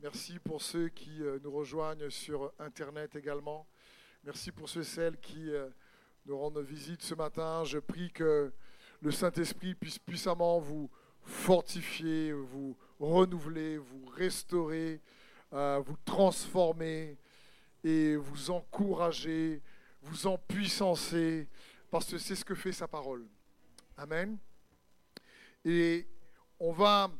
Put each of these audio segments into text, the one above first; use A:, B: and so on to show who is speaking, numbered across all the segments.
A: Merci pour ceux qui euh, nous rejoignent sur Internet également. Merci pour ceux et celles qui euh, nous rendent visite ce matin. Je prie que le Saint-Esprit puisse puissamment vous fortifier, vous renouveler, vous restaurer, euh, vous transformer et vous encourager, vous empuissancer, parce que c'est ce que fait sa parole. Amen. Et on va,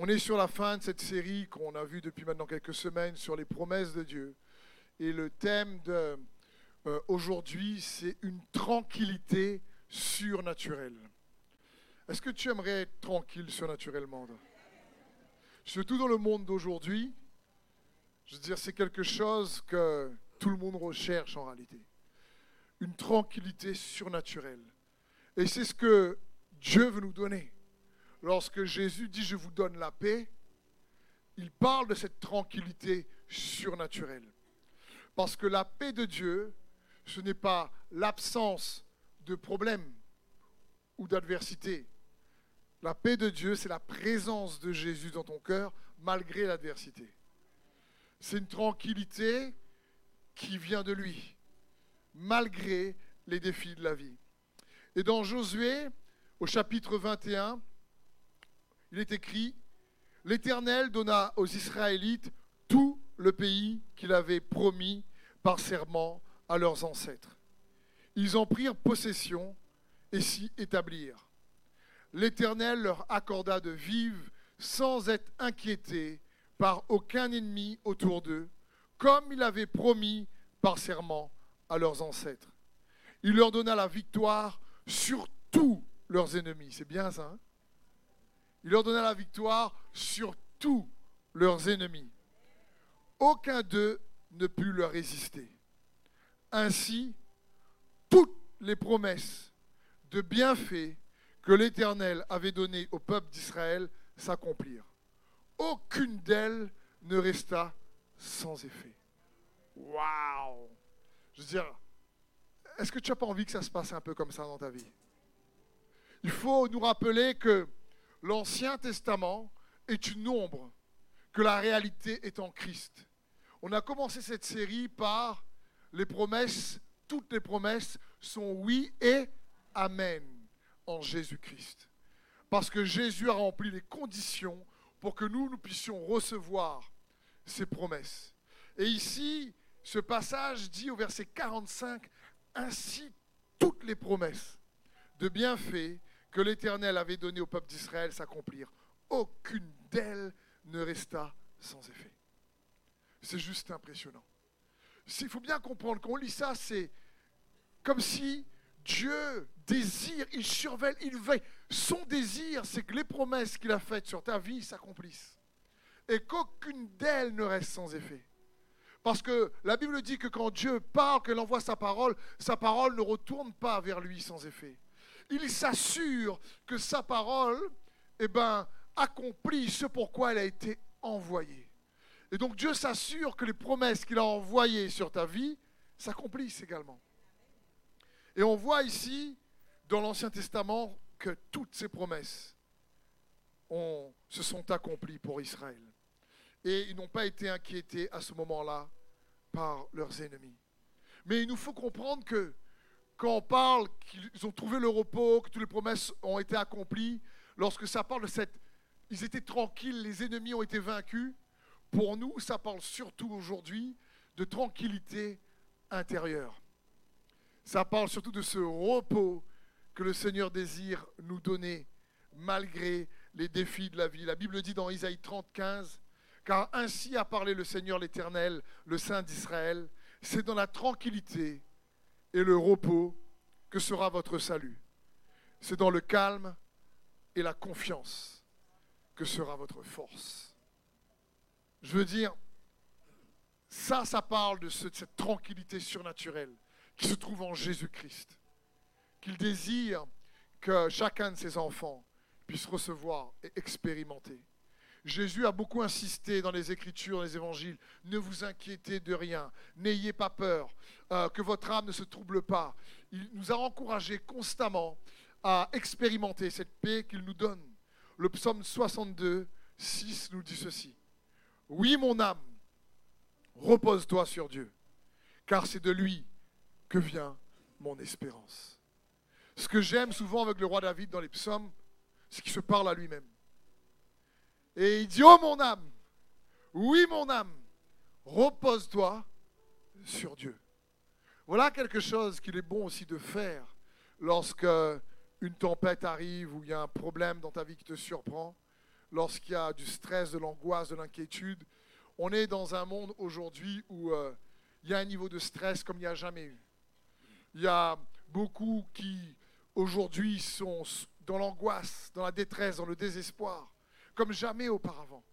A: on est sur la fin de cette série qu'on a vue depuis maintenant quelques semaines sur les promesses de Dieu. Et le thème de euh, c'est une tranquillité surnaturelle. Est-ce que tu aimerais être tranquille surnaturellement Surtout dans le monde d'aujourd'hui, je veux dire, c'est quelque chose que tout le monde recherche en réalité. Une tranquillité surnaturelle. Et c'est ce que Dieu veut nous donner. Lorsque Jésus dit je vous donne la paix, il parle de cette tranquillité surnaturelle. Parce que la paix de Dieu, ce n'est pas l'absence de problèmes ou d'adversité. La paix de Dieu, c'est la présence de Jésus dans ton cœur malgré l'adversité. C'est une tranquillité qui vient de lui, malgré les défis de la vie. Et dans Josué, au chapitre 21, il est écrit, L'Éternel donna aux Israélites tout le pays qu'il avait promis par serment à leurs ancêtres. Ils en prirent possession et s'y établirent. L'Éternel leur accorda de vivre sans être inquiétés par aucun ennemi autour d'eux, comme il avait promis par serment à leurs ancêtres. Il leur donna la victoire sur tous leurs ennemis. C'est bien ça. Hein? Il leur donna la victoire sur tous leurs ennemis. Aucun d'eux ne put leur résister. Ainsi, toutes les promesses de bienfaits que l'Éternel avait données au peuple d'Israël s'accomplirent. Aucune d'elles ne resta sans effet. Waouh Je veux dire, est-ce que tu n'as pas envie que ça se passe un peu comme ça dans ta vie? Il faut nous rappeler que l'Ancien Testament est une ombre, que la réalité est en Christ. On a commencé cette série par les promesses, toutes les promesses sont oui et amen en Jésus-Christ. Parce que Jésus a rempli les conditions pour que nous, puissions recevoir ces promesses. Et ici, ce passage dit au verset 45, ainsi toutes les promesses de bienfaits que l'Éternel avait donné au peuple d'Israël s'accomplirent. Aucune d'elles ne resta sans effet. C'est juste impressionnant. Il faut bien comprendre, quand on lit ça, c'est comme si Dieu désire, il surveille, il veille. Son désir, c'est que les promesses qu'il a faites sur ta vie s'accomplissent. Et qu'aucune d'elles ne reste sans effet. Parce que la Bible dit que quand Dieu parle, qu'il envoie sa parole, sa parole ne retourne pas vers lui sans effet il s'assure que sa parole eh ben, accomplit ce pourquoi elle a été envoyée. Et donc Dieu s'assure que les promesses qu'il a envoyées sur ta vie s'accomplissent également. Et on voit ici, dans l'Ancien Testament, que toutes ces promesses se sont accomplies pour Israël. Et ils n'ont pas été inquiétés à ce moment-là par leurs ennemis. Mais il nous faut comprendre que quand on parle qu'ils ont trouvé le repos, que toutes les promesses ont été accomplies, lorsque ça parle de cette... Ils étaient tranquilles, les ennemis ont été vaincus. Pour nous, ça parle surtout aujourd'hui de tranquillité intérieure. Ça parle surtout de ce repos que le Seigneur désire nous donner malgré les défis de la vie. La Bible dit dans Isaïe 30, 15, car ainsi a parlé le Seigneur l'Éternel, le Saint d'Israël, c'est dans la tranquillité et le repos que sera votre salut. C'est dans le calme et la confiance que sera votre force. Je veux dire, ça, ça parle de, cette tranquillité surnaturelle qui se trouve en Jésus-Christ, qu'il désire que chacun de ses enfants puisse recevoir et expérimenter. Jésus a beaucoup insisté dans les Écritures, les Évangiles, ne vous inquiétez de rien, n'ayez pas peur, euh, que votre âme ne se trouble pas. Il nous a encouragés constamment à expérimenter cette paix qu'il nous donne. Le psaume 62, 6 nous dit ceci. Oui, mon âme, repose-toi sur Dieu, car c'est de lui que vient mon espérance. Ce que j'aime souvent avec le roi David dans les psaumes, c'est qu'il se parle à lui-même. Et il dit, oh mon âme, oui mon âme, repose-toi sur Dieu. Voilà quelque chose qu'il est bon aussi de faire lorsque une tempête arrive ou il y a un problème dans ta vie qui te surprend, lorsqu'il y a du stress, de l'angoisse, de l'inquiétude. On est dans un monde aujourd'hui où euh, il y a un niveau de stress comme il n'y a jamais eu. Il y a beaucoup qui aujourd'hui sont dans l'angoisse, dans la détresse, dans le désespoir, comme jamais auparavant,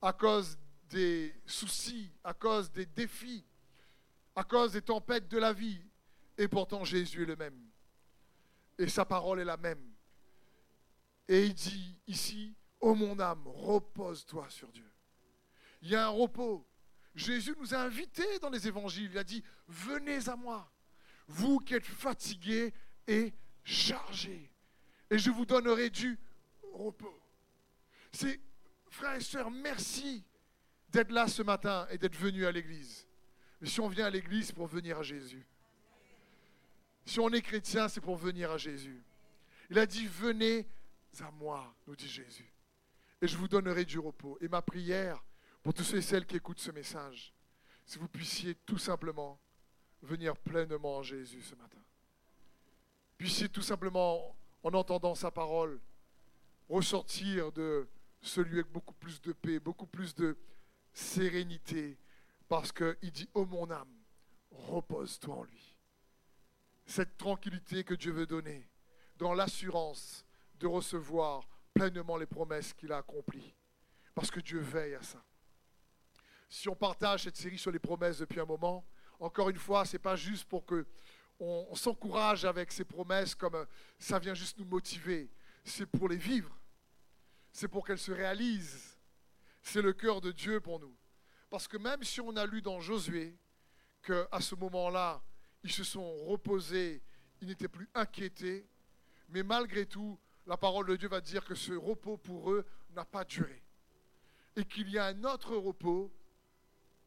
A: à cause des soucis, à cause des défis, à cause des tempêtes de la vie. Et pourtant Jésus est le même. Et sa parole est la même. Et il dit ici, ô mon âme, repose-toi sur Dieu. Il y a un repos. Jésus nous a invités dans les évangiles. Il a dit, venez à moi, vous qui êtes fatigués et chargés, et je vous donnerai du repos. C'est, frères et sœurs, merci d'être là ce matin et d'être venus à l'église. Mais si on vient à l'église, pour venir à Jésus. Si on est chrétien, c'est pour venir à Jésus. Il a dit, venez à moi, nous dit Jésus, et je vous donnerai du repos. Et ma prière pour tous ceux et celles qui écoutent ce message, si vous puissiez tout simplement venir pleinement à Jésus ce matin. Puissiez tout simplement, en entendant sa parole, ressortir de ce lieu avec beaucoup plus de paix, beaucoup plus de sérénité, parce qu'il dit, oh mon âme, repose-toi en lui. Cette tranquillité que Dieu veut donner, dans l'assurance de recevoir pleinement les promesses qu'il a accomplies, parce que Dieu veille à ça. Si on partage cette série sur les promesses depuis un moment, encore une fois, ce n'est pas juste pour que on, s'encourage avec ces promesses comme ça vient juste nous motiver. C'est pour les vivre. C'est pour qu'elles se réalisent. C'est le cœur de Dieu pour nous. Parce que même si on a lu dans Josué qu'à ce moment-là, ils se sont reposés, ils n'étaient plus inquiétés, mais malgré tout, la parole de Dieu va dire que ce repos pour eux n'a pas duré. Et qu'il y a un autre repos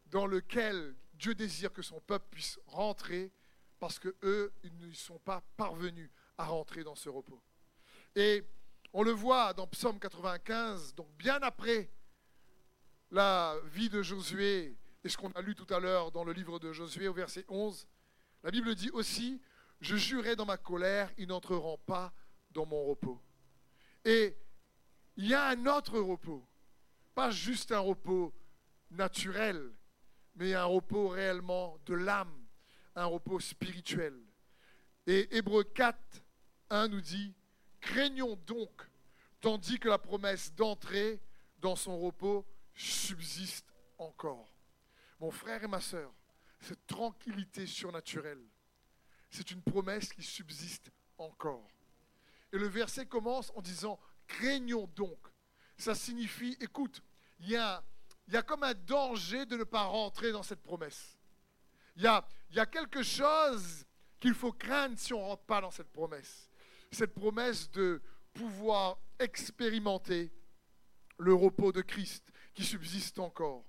A: dans lequel Dieu désire que son peuple puisse rentrer parce que eux, ils ne sont pas parvenus à rentrer dans ce repos. Et on le voit dans Psaume 95, donc bien après la vie de Josué et ce qu'on a lu tout à l'heure dans le livre de Josué au verset 11, la Bible dit aussi, je jurais dans ma colère, ils n'entreront pas dans mon repos. Et il y a un autre repos, pas juste un repos naturel, mais un repos réellement de l'âme, un repos spirituel. Et Hébreu 4, 1 nous dit, craignons donc, tandis que la promesse d'entrer dans son repos subsiste encore. Mon frère et ma sœur, cette tranquillité surnaturelle, c'est une promesse qui subsiste encore. Et le verset commence en disant, craignons donc. Ça signifie, écoute, il y a, comme un danger de ne pas rentrer dans cette promesse. Il y a quelque chose qu'il faut craindre si on ne rentre pas dans cette promesse. Cette promesse de pouvoir expérimenter le repos de Christ qui subsiste encore.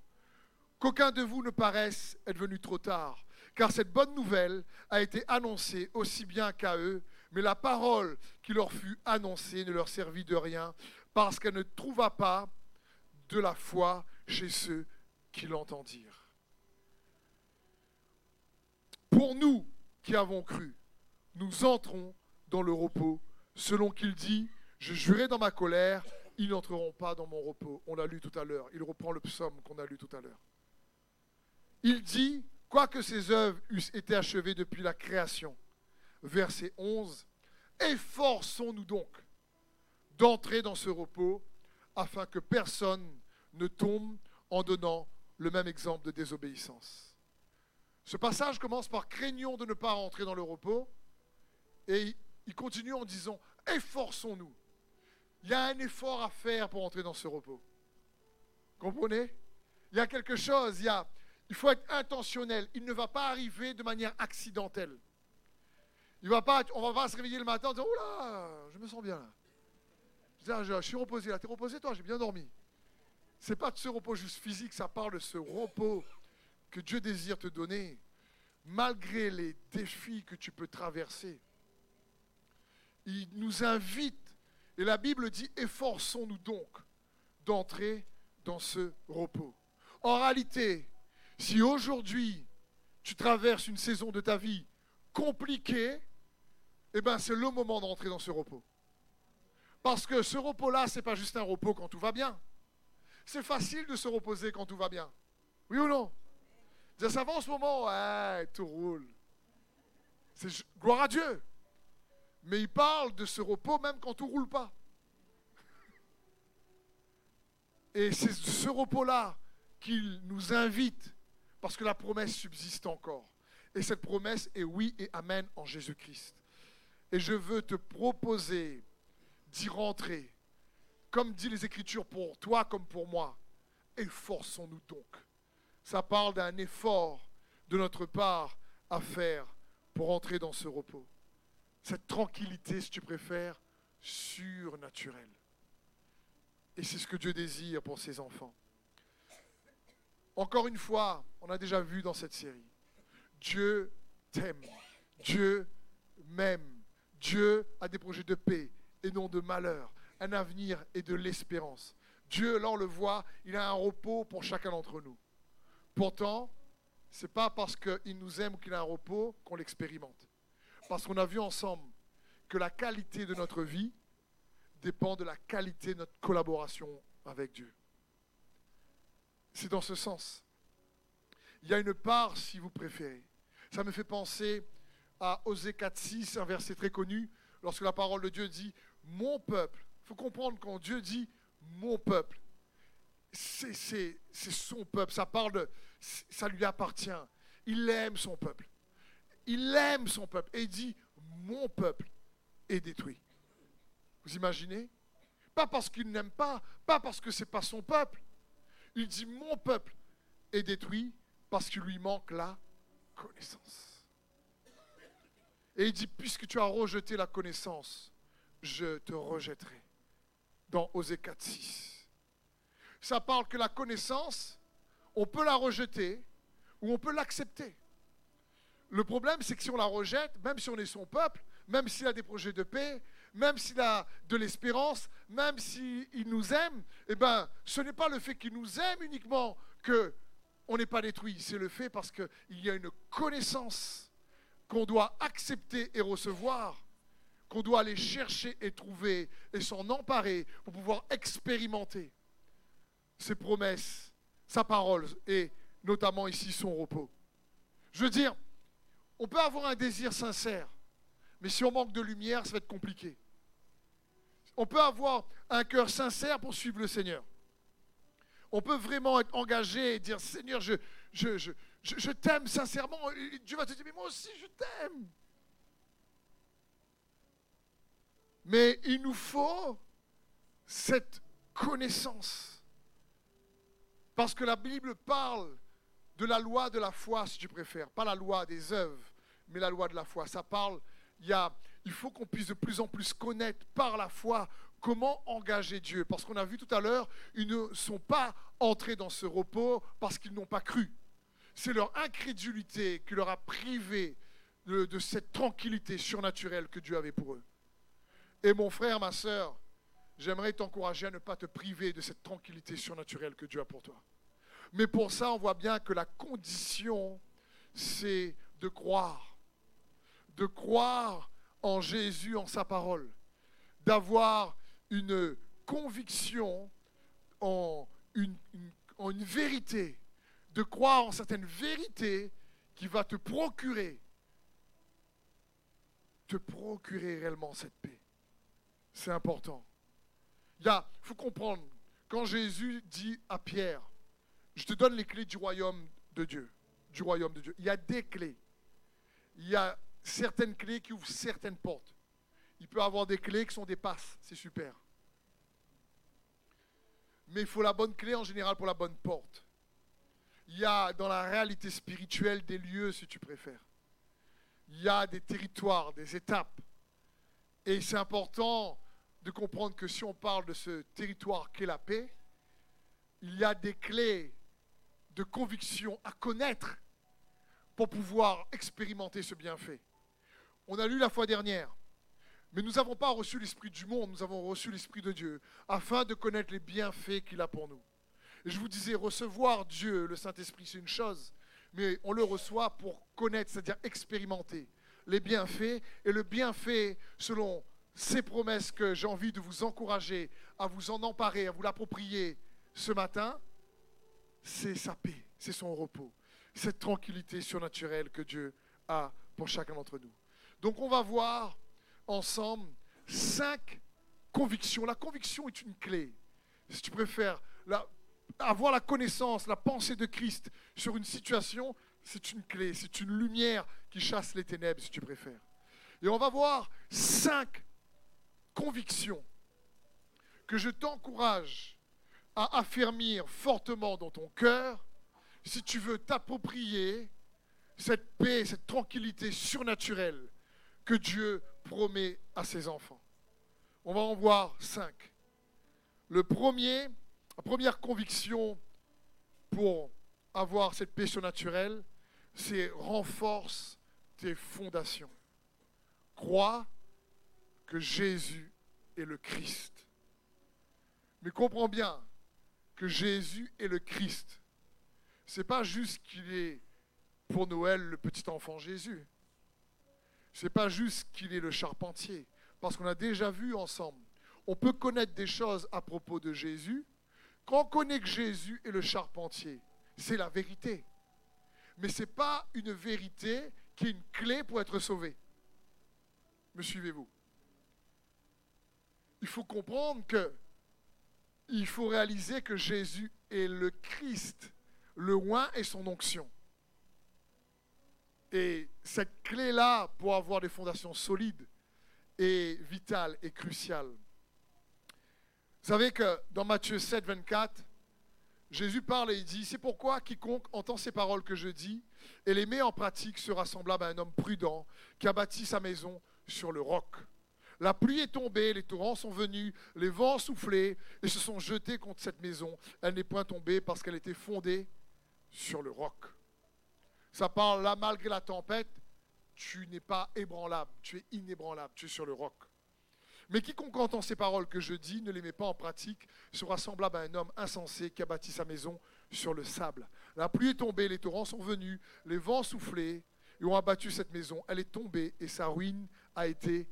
A: Qu'aucun de vous ne paraisse être venu trop tard, car cette bonne nouvelle a été annoncée aussi bien qu'à eux, mais la parole qui leur fut annoncée ne leur servit de rien, parce qu'elle ne trouva pas de la foi chez ceux qui l'entendirent. Pour nous qui avons cru, nous entrons dans le repos, selon qu'il dit, je jurai dans ma colère, ils n'entreront pas dans mon repos. On l'a lu tout à l'heure. Il reprend le psaume qu'on a lu tout à l'heure. Il dit, quoique ses œuvres eussent été achevées depuis la création, verset 11, Efforçons-nous donc d'entrer dans ce repos afin que personne ne tombe en donnant le même exemple de désobéissance. Ce passage commence par craignons de ne pas rentrer dans le repos et il continue en disant efforçons-nous. Il y a un effort à faire pour entrer dans ce repos. Comprenez? Il y a quelque chose, il, faut être intentionnel. Il ne va pas arriver de manière accidentelle. Il on va pas se réveiller le matin en disant Oula, je me sens bien là. Je, suis reposé là. T'es reposé toi? J'ai bien dormi. c'est pas de ce repos juste physique, ça parle de ce repos que Dieu désire te donner, malgré les défis que tu peux traverser. Il nous invite, et la Bible dit, efforçons-nous donc d'entrer dans ce repos. En réalité, si aujourd'hui tu traverses une saison de ta vie compliquée, eh ben c'est le moment d'entrer dans ce repos. Parce que ce repos-là, ce n'est pas juste un repos quand tout va bien. C'est facile de se reposer quand tout va bien. Oui ou non? Ça va en ce moment, ouais, tout roule. Gloire à Dieu. Mais il parle de ce repos même quand tout roule pas. Et c'est ce repos-là qu'il nous invite, parce que la promesse subsiste encore. Et cette promesse est oui et amen en Jésus-Christ. Et je veux te proposer d'y rentrer, comme dit les Écritures pour toi comme pour moi. Efforçons-nous donc. Ça parle d'un effort de notre part à faire pour entrer dans ce repos. Cette tranquillité, si tu préfères, surnaturelle. Et c'est ce que Dieu désire pour ses enfants. Encore une fois, on a déjà vu dans cette série, Dieu t'aime, Dieu m'aime, Dieu a des projets de paix et non de malheur, un avenir et de l'espérance. Dieu, là on le voit, il a un repos pour chacun d'entre nous. Pourtant, ce n'est pas parce qu'il nous aime ou qu'il a un repos qu'on l'expérimente. Parce qu'on a vu ensemble que la qualité de notre vie dépend de la qualité de notre collaboration avec Dieu. C'est dans ce sens. Il y a une part, si vous préférez. Ça me fait penser à Osée 4.6, un verset très connu, lorsque la parole de Dieu dit Mon peuple. Il faut comprendre quand Dieu dit Mon peuple, c'est son peuple. Ça parle. Ça lui appartient. Il aime son peuple. Il aime son peuple. Et il dit Mon peuple est détruit. Vous imaginez? Pas parce qu'il n'aime pas, pas parce que ce n'est pas son peuple. Il dit Mon peuple est détruit parce qu'il lui manque la connaissance. Et il dit Puisque tu as rejeté la connaissance, je te rejetterai. Dans Osée 4, 6. Ça parle que la connaissance, on peut la rejeter ou on peut l'accepter. Le problème, c'est que si on la rejette, même si on est son peuple, même s'il a des projets de paix, même s'il a de l'espérance, même s'il nous aime, eh ben, ce n'est pas le fait qu'il nous aime uniquement que on n'est pas détruit, c'est le fait parce qu'il y a une connaissance qu'on doit accepter et recevoir, qu'on doit aller chercher et trouver et s'en emparer pour pouvoir expérimenter ses promesses, sa parole et notamment ici son repos. Je veux dire, on peut avoir un désir sincère, mais si on manque de lumière, ça va être compliqué. On peut avoir un cœur sincère pour suivre le Seigneur. On peut vraiment être engagé et dire Seigneur, je, t'aime sincèrement. Dieu va te dire Mais moi aussi, je t'aime. Mais il nous faut cette connaissance. Parce que la Bible parle de la loi de la foi, si tu préfères. Pas la loi des œuvres, mais la loi de la foi. Ça parle, il faut qu'on puisse de plus en plus connaître par la foi comment engager Dieu. Parce qu'on a vu tout à l'heure, ils ne sont pas entrés dans ce repos parce qu'ils n'ont pas cru. C'est leur incrédulité qui leur a privé de, de, cette tranquillité surnaturelle que Dieu avait pour eux. Et mon frère, ma soeur, j'aimerais t'encourager à ne pas te priver de cette tranquillité surnaturelle que Dieu a pour toi. Mais pour ça, on voit bien que la condition, c'est de croire. De croire en Jésus, en sa parole, d'avoir une conviction en une, vérité, de croire en certaines vérités qui va te procurer, te procurer réellement cette paix. C'est important. Il faut comprendre, quand Jésus dit à Pierre, je te donne les clés du royaume de Dieu. Il y a des clés. Il y a certaines clés qui ouvrent certaines portes. Il peut avoir des clés qui sont des passes, c'est super. Mais il faut la bonne clé en général pour la bonne porte. Il y a dans la réalité spirituelle des lieux, si tu préfères. Il y a des territoires, des étapes. Et c'est important de comprendre que si on parle de ce territoire qu'est la paix, il y a des clés de conviction à connaître pour pouvoir expérimenter ce bienfait. On a lu la fois dernière, mais nous n'avons pas reçu l'Esprit du monde, nous avons reçu l'Esprit de Dieu, afin de connaître les bienfaits qu'il a pour nous. Et je vous disais, recevoir Dieu, le Saint-Esprit, c'est une chose, mais on le reçoit pour connaître, c'est-à-dire expérimenter les bienfaits. Et le bienfait, selon ces promesses que j'ai envie de vous encourager à vous en emparer, à vous l'approprier ce matin, c'est sa paix, c'est son repos, cette tranquillité surnaturelle que Dieu a pour chacun d'entre nous. Donc on va voir ensemble cinq convictions. La conviction est une clé. Si tu préfères avoir la connaissance, la pensée de Christ sur une situation, c'est une clé, c'est une lumière qui chasse les ténèbres, si tu préfères. Et on va voir cinq convictions que je t'encourage à affermir fortement dans ton cœur si tu veux t'approprier cette paix, cette tranquillité surnaturelle que Dieu promet à ses enfants. On va en voir cinq. Le premier, la première conviction pour avoir cette paix surnaturelle, c'est renforce tes fondations. Crois que Jésus est le Christ. Mais comprends bien Jésus est le Christ. Ce n'est pas juste qu'il est pour Noël le petit enfant Jésus. Ce n'est pas juste qu'il est le charpentier. Parce qu'on a déjà vu ensemble. On peut connaître des choses à propos de Jésus. Quand on connaît que Jésus est le charpentier, c'est la vérité. Mais ce n'est pas une vérité qui est une clé pour être sauvé. Me suivez-vous? Il faut comprendre que il faut réaliser que Jésus est le Christ, le oin et son onction. Et cette clé-là, pour avoir des fondations solides, est vitale et cruciale. Vous savez que dans Matthieu 7, 24, Jésus parle et il dit, c'est pourquoi quiconque entend ces paroles que je dis et les met en pratique sera semblable à un homme prudent qui a bâti sa maison sur le roc. La pluie est tombée, les torrents sont venus, les vents ont soufflé et se sont jetés contre cette maison. Elle n'est point tombée parce qu'elle était fondée sur le roc. Ça parle là, malgré la tempête, tu n'es pas ébranlable, tu es inébranlable, tu es sur le roc. Mais quiconque entend ces paroles que je dis, ne les met pas en pratique, sera semblable à un homme insensé qui a bâti sa maison sur le sable. La pluie est tombée, les torrents sont venus, les vents ont soufflé et ont abattu cette maison. Elle est tombée et sa ruine a été.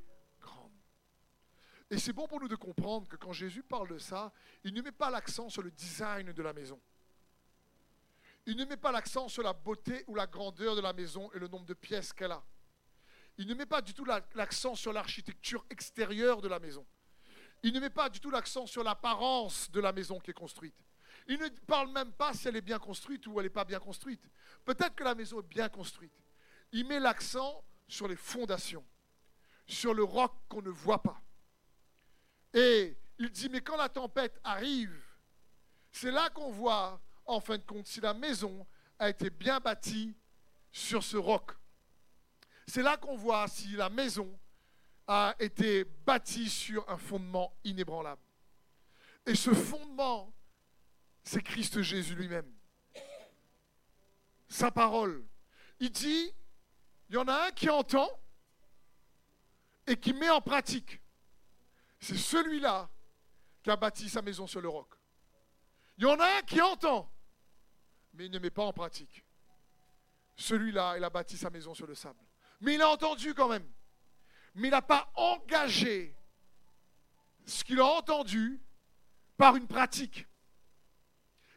A: Et c'est bon pour nous de comprendre que quand Jésus parle de ça, il ne met pas l'accent sur le design de la maison. Il ne met pas l'accent sur la beauté ou la grandeur de la maison et le nombre de pièces qu'elle a. Il ne met pas du tout l'accent sur l'architecture extérieure de la maison. Il ne met pas du tout l'accent sur l'apparence de la maison qui est construite. Il ne parle même pas si elle est bien construite ou elle n'est pas bien construite. Peut-être que la maison est bien construite. Il met l'accent sur les fondations, sur le roc qu'on ne voit pas. Et il dit, mais quand la tempête arrive, c'est là qu'on voit, en fin de compte, si la maison a été bien bâtie sur ce roc. C'est là qu'on voit si la maison a été bâtie sur un fondement inébranlable. Et ce fondement, c'est Christ Jésus lui-même. Sa parole. Il dit, il y en a un qui entend et qui met en pratique. C'est celui-là qui a bâti sa maison sur le roc. Il y en a un qui entend, mais il ne met pas en pratique. Celui-là, il a bâti sa maison sur le sable. Mais il a entendu quand même. Mais il n'a pas engagé ce qu'il a entendu par une pratique.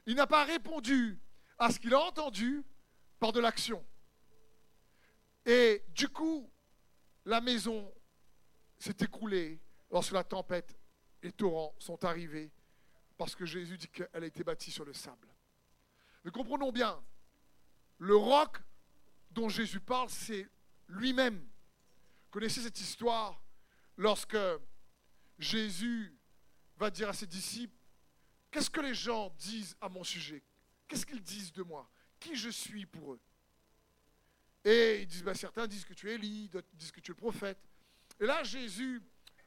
A: Il n'a pas répondu à ce qu'il a entendu par de l'action. Et du coup, la maison s'est écroulée lorsque la tempête et torrents sont arrivés parce que Jésus dit qu'elle a été bâtie sur le sable. Mais comprenons bien, le roc dont Jésus parle, c'est lui-même. Connaissez cette histoire lorsque Jésus va dire à ses disciples, qu'est-ce que les gens disent à mon sujet? Qu'est-ce qu'ils disent de moi? Qui je suis pour eux? Et ils disent, ben, certains disent que tu es Élie, d'autres disent que tu es le prophète. Et là, Jésus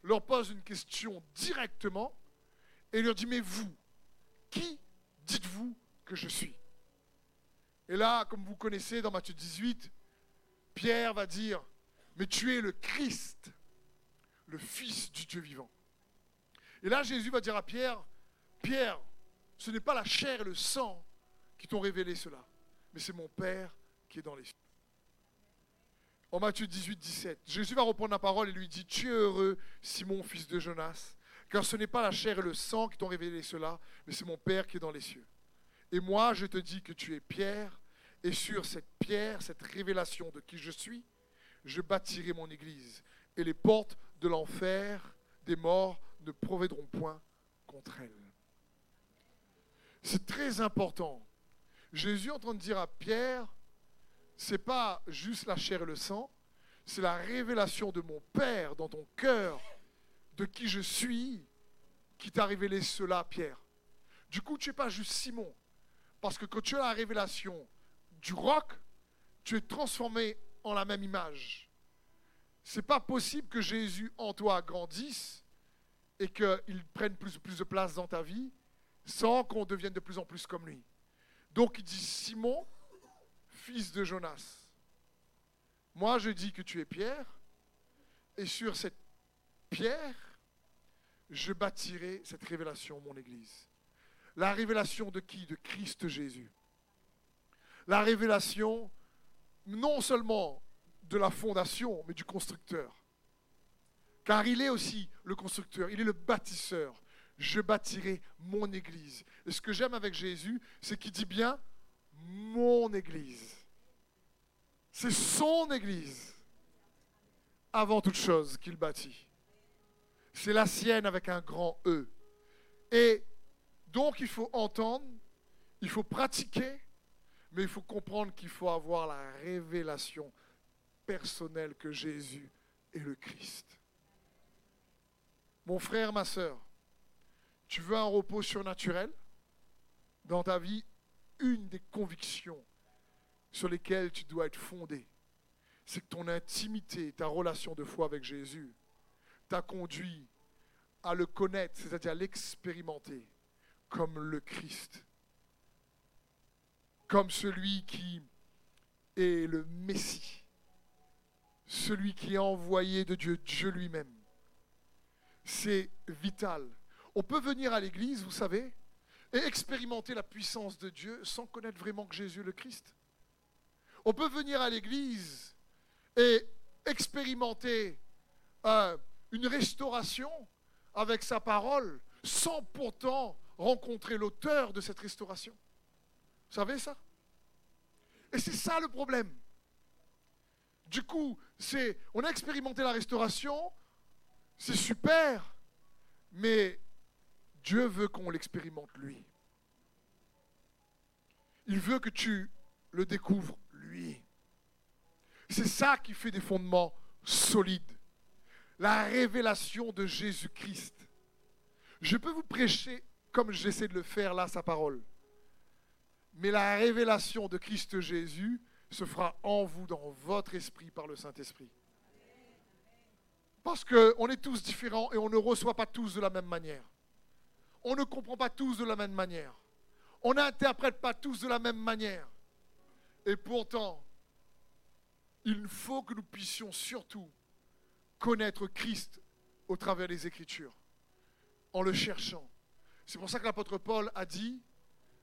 A: leur pose une question directement et leur dit, mais vous, qui dites-vous que je suis? Et là, comme vous connaissez dans Matthieu 18, Pierre va dire, mais tu es le Christ, le Fils du Dieu vivant. Et là, Jésus va dire à Pierre, Pierre, ce n'est pas la chair et le sang qui t'ont révélé cela, mais c'est mon Père qui est dans les cieux. En Matthieu 18, 17, Jésus va reprendre la parole et lui dit, tu es heureux, Simon, fils de Jonas, car ce n'est pas la chair et le sang qui t'ont révélé cela, mais c'est mon Père qui est dans les cieux. Et moi, je te dis que tu es Pierre, et sur cette pierre, cette révélation de qui je suis, je bâtirai mon église, et les portes de l'enfer des morts ne provéderont point contre elle. C'est très important. Jésus est en train de dire à Pierre, c'est pas juste la chair et le sang, c'est la révélation de mon Père dans ton cœur, de qui je suis, qui t'a révélé cela, Pierre. Du coup, tu n'es pas juste Simon. Parce que quand tu as la révélation du roc, tu es transformé en la même image. C'est pas possible que Jésus en toi grandisse et qu'il prenne plus, plus de place dans ta vie sans qu'on devienne de plus en plus comme lui. Donc il dit Simon, fils de Jonas. Moi je dis que tu es Pierre, et sur cette pierre, je bâtirai cette révélation, mon Église. La révélation de qui? De Christ Jésus. La révélation non seulement de la fondation, mais du constructeur. Car il est aussi le constructeur, il est le bâtisseur. Je bâtirai mon Église. Et ce que j'aime avec Jésus, c'est qu'il dit bien mon Église. C'est son Église, avant toute chose, qu'il bâtit. C'est la sienne avec un grand E. Et donc il faut entendre, il faut pratiquer, mais il faut comprendre qu'il faut avoir la révélation personnelle que Jésus est le Christ. Mon frère, ma soeur, tu veux un repos surnaturel? Dans ta vie Une des convictions sur lesquelles tu dois être fondé, c'est que ton intimité, ta relation de foi avec Jésus, t'a conduit à le connaître, c'est-à-dire à, l'expérimenter comme le Christ, comme celui qui est le Messie, celui qui est envoyé de Dieu, Dieu lui-même. C'est vital. On peut venir à l'église, vous savez, et expérimenter la puissance de Dieu sans connaître vraiment que Jésus le Christ. On peut venir à l'église et expérimenter euh, une restauration avec sa parole sans pourtant rencontrer l'auteur de cette restauration. Vous savez ça? Et c'est ça le problème. Du coup, on a expérimenté la restauration, c'est super, mais Dieu veut qu'on l'expérimente lui. Il veut que tu le découvres C'est ça qui fait des fondements solides. La révélation de Jésus-Christ. Je peux vous prêcher comme j'essaie de le faire là, sa parole. Mais la révélation de Christ Jésus se fera en vous, dans votre esprit, par le Saint-Esprit. Parce qu'on est tous différents et on ne reçoit pas tous de la même manière. On ne comprend pas tous de la même manière. On n'interprète pas tous de la même manière. Et pourtant, il faut que nous puissions surtout connaître Christ au travers des Écritures, en le cherchant, c'est pour ça que l'apôtre Paul a dit,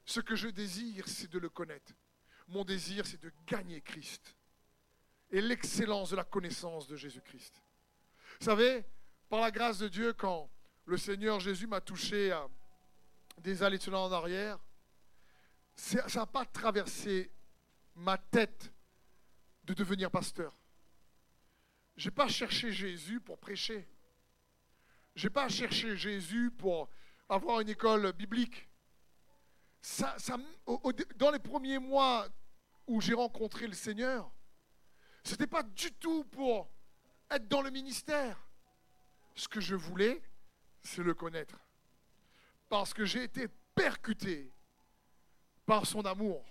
A: ce que je désire, c'est de le connaître. Mon désir, c'est de gagner Christ. Et l'excellence de la connaissance de Jésus-Christ. Vous savez, par la grâce de Dieu, quand le Seigneur Jésus m'a touché à des années en arrière, ça n'a pas traversé ma tête de devenir pasteur. Je n'ai pas cherché Jésus pour prêcher. Je n'ai pas cherché Jésus pour avoir une école biblique. Ça, dans les premiers mois où j'ai rencontré le Seigneur, ce n'était pas du tout pour être dans le ministère. Ce que je voulais, c'est le connaître. Parce que j'ai été percuté par son amour.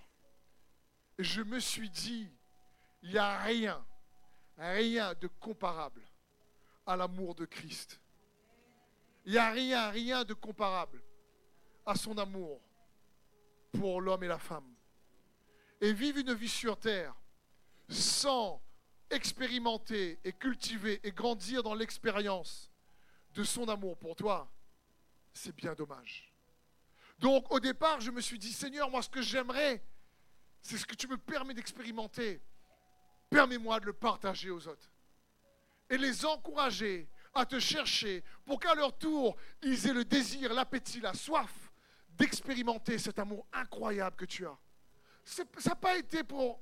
A: Je me suis dit, il n'y a rien, rien de comparable à l'amour de Christ. Il n'y a rien, rien de comparable à son amour. pour l'homme et la femme. Et vivre une vie sur terre sans expérimenter et cultiver et grandir dans l'expérience de son amour pour toi, c'est bien dommage. Donc au départ, je me suis dit, Seigneur, moi ce que j'aimerais, c'est ce que tu me permets d'expérimenter. Permets-moi de le partager aux autres. Et les encourager à te chercher pour qu'à leur tour, ils aient le désir, l'appétit, la soif d'expérimenter cet amour incroyable que tu as. Ça n'a pas été pour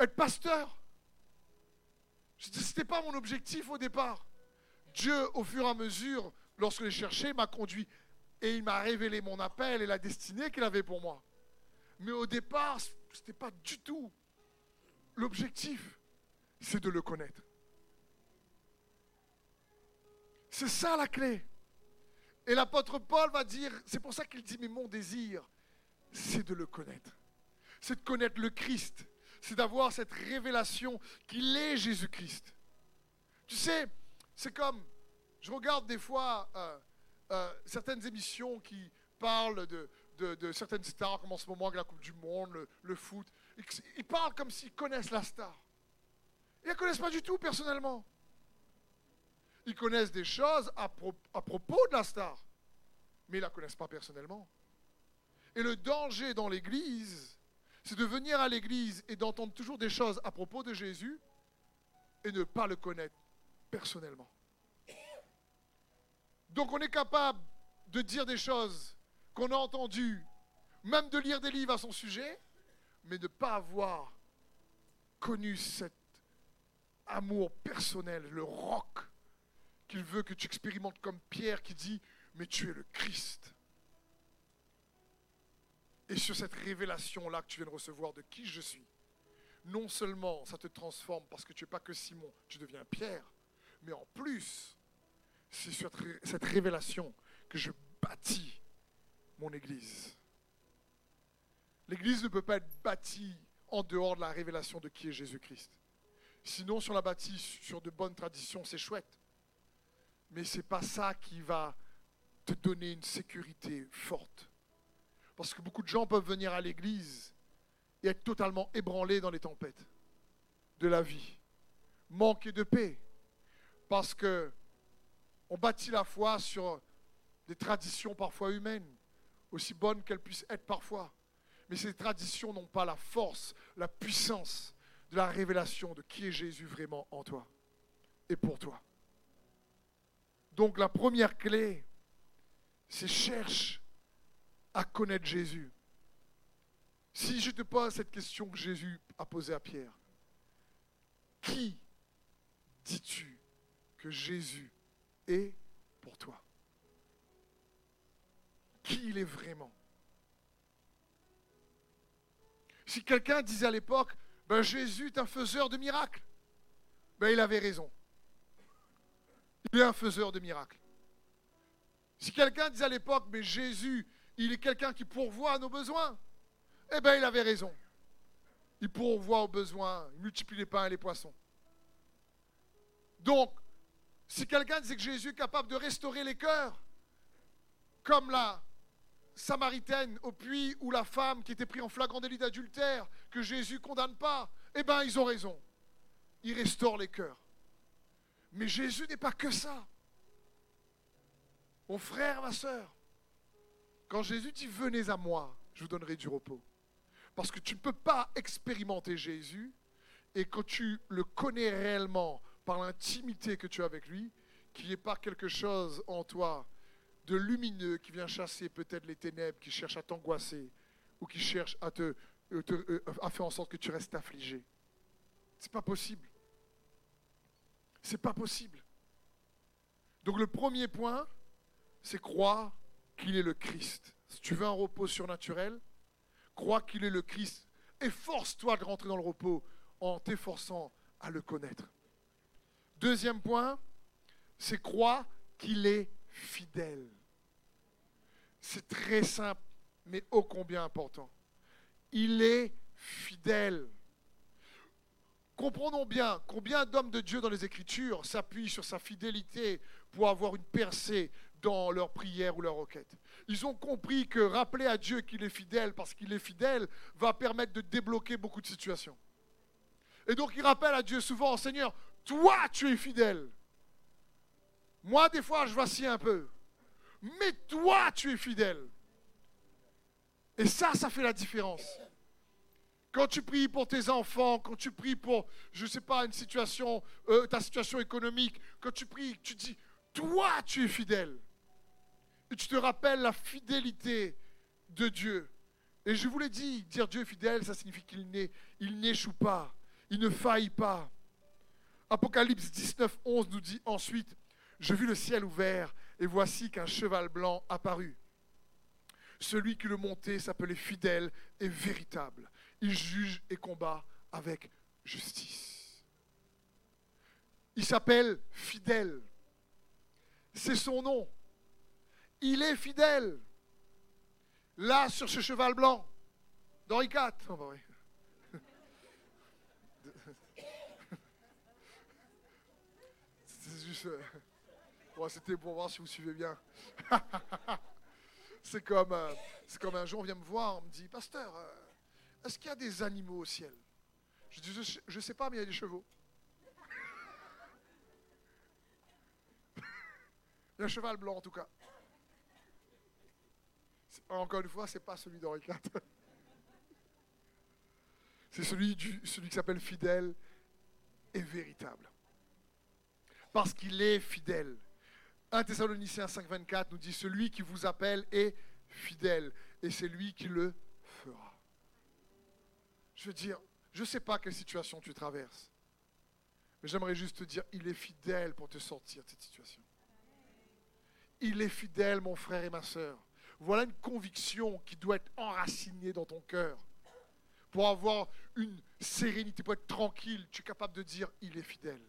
A: être pasteur. Ce n'était pas mon objectif au départ. Dieu, au fur et à mesure, lorsque je cherché, m'a conduit et il m'a révélé mon appel et la destinée qu'il avait pour moi. Mais au départ, ce n'était pas du tout l'objectif. C'est de le connaître. C'est ça la clé. Et l'apôtre Paul va dire, c'est pour ça qu'il dit, mais mon désir, c'est de le connaître. C'est de connaître le Christ. C'est d'avoir cette révélation qu'il est Jésus-Christ. Tu sais, c'est comme, je regarde des fois euh, euh, certaines émissions qui parlent de, de, certaines stars, comme en ce moment la Coupe du Monde, le, le foot. Ils parlent comme s'ils connaissent la star. Ils ne la connaissent pas du tout personnellement. Ils connaissent des choses à, à propos de la star, mais ils ne la connaissent pas personnellement. Et le danger dans l'Église, c'est de venir à l'Église et d'entendre toujours des choses à propos de Jésus et ne pas le connaître personnellement. Donc on est capable de dire des choses qu'on a entendues, même de lire des livres à son sujet, mais de ne pas avoir connu cet amour personnel, le roc qu'il veut que tu expérimentes comme Pierre qui dit, mais tu es le Christ. Et sur cette révélation-là que tu viens de recevoir de qui je suis, non seulement ça te transforme parce que tu n'es pas que Simon, tu deviens Pierre, mais en plus, c'est sur cette révélation que je bâtis mon Église. L'Église ne peut pas être bâtie en dehors de la révélation de qui est Jésus-Christ. Sinon, si on la bâtit sur de bonnes traditions, c'est chouette. Mais ce n'est pas ça qui va te donner une sécurité forte. Parce que beaucoup de gens peuvent venir à l'église et être totalement ébranlés dans les tempêtes de la vie, manquer de paix, parce que on bâtit la foi sur des traditions parfois humaines, aussi bonnes qu'elles puissent être parfois. Mais ces traditions n'ont pas la force, la puissance de la révélation de qui est Jésus vraiment en toi et pour toi. Donc la première clé, c'est cherche à connaître Jésus. Si je te pose cette question que Jésus a posée à Pierre, qui dis-tu que Jésus est pour toi? Qui il est vraiment Si quelqu'un disait à l'époque, ben Jésus est un faiseur de miracles, ben il avait raison. Il est un faiseur de miracles. Si quelqu'un disait à l'époque, mais Jésus il est quelqu'un qui pourvoit à nos besoins. Eh bien, il avait raison. Il pourvoit aux besoins, il multiplie les pains et les poissons. Donc, si quelqu'un disait que Jésus est capable de restaurer les cœurs, comme la Samaritaine au puits ou la femme qui était prise en flagrant délit d'adultère, que Jésus condamne pas, eh bien, ils ont raison. Il restaure les cœurs. Mais Jésus n'est pas que ça. Mon frère, ma soeur, quand Jésus dit venez à moi, je vous donnerai du repos. Parce que tu ne peux pas expérimenter Jésus et quand tu le connais réellement par l'intimité que tu as avec lui, qu'il n'y ait pas quelque chose en toi de lumineux qui vient chasser peut-être les ténèbres, qui cherche à t'angoisser ou qui cherche à, te, euh, euh, faire en sorte que tu restes affligé. C'est pas possible. C'est pas possible. Donc le premier point, c'est croire qu'il est le Christ. Si tu veux un repos surnaturel, crois qu'il est le Christ. Efforce-toi de rentrer dans le repos en t'efforçant à le connaître. Deuxième point, c'est croire qu'il est fidèle. C'est très simple, mais ô combien important. Il est fidèle. Comprenons bien combien d'hommes de Dieu dans les Écritures s'appuient sur sa fidélité pour avoir une percée dans leur prière ou leur requête. Ils ont compris que rappeler à Dieu qu'il est fidèle parce qu'il est fidèle va permettre de débloquer beaucoup de situations. Et donc ils rappellent à Dieu souvent, Seigneur, toi tu es fidèle. Moi des fois je vacille un peu. Mais toi tu es fidèle. Et ça, ça fait la différence. Quand tu pries pour tes enfants, quand tu pries pour, je ne sais pas, une situation, euh, ta situation économique, quand tu pries, tu dis, toi tu es fidèle. Et tu te rappelles la fidélité de Dieu. Et je vous l'ai dit, dire Dieu est fidèle, ça signifie qu'il n'échoue pas, il ne faillit pas. Apocalypse 19, 11 nous dit ensuite, je vis le ciel ouvert et voici qu'un cheval blanc apparut. Celui qui le montait s'appelait fidèle et véritable. Il juge et combat avec justice. Il s'appelle fidèle. C'est son nom. Il est fidèle. Là, sur ce cheval blanc, d'Henri IV. Oh, bah juste. C'était pour voir si vous suivez bien. c'est comme, euh, comme un jour, on vient me voir, on me dit Pasteur, euh, est-ce qu'il y a des animaux au ciel? Je dis Je ne sais pas, mais il y a des chevaux. il y a un cheval blanc en tout cas. Encore une fois, ce n'est pas celui d'Henri IV. C'est celui, du, celui qui s'appelle fidèle et véritable. Parce qu'il est fidèle. 1 Thessaloniciens 5.24 nous dit, celui qui vous appelle est fidèle et c'est lui qui le fera. Je veux dire, je ne sais pas quelle situation tu traverses, mais j'aimerais juste te dire, il est fidèle pour te sortir de cette situation. Il est fidèle, mon frère et ma soeur. Voilà une conviction qui doit être enracinée dans ton cœur. Pour avoir une sérénité, pour être tranquille, tu es capable de dire, il est fidèle.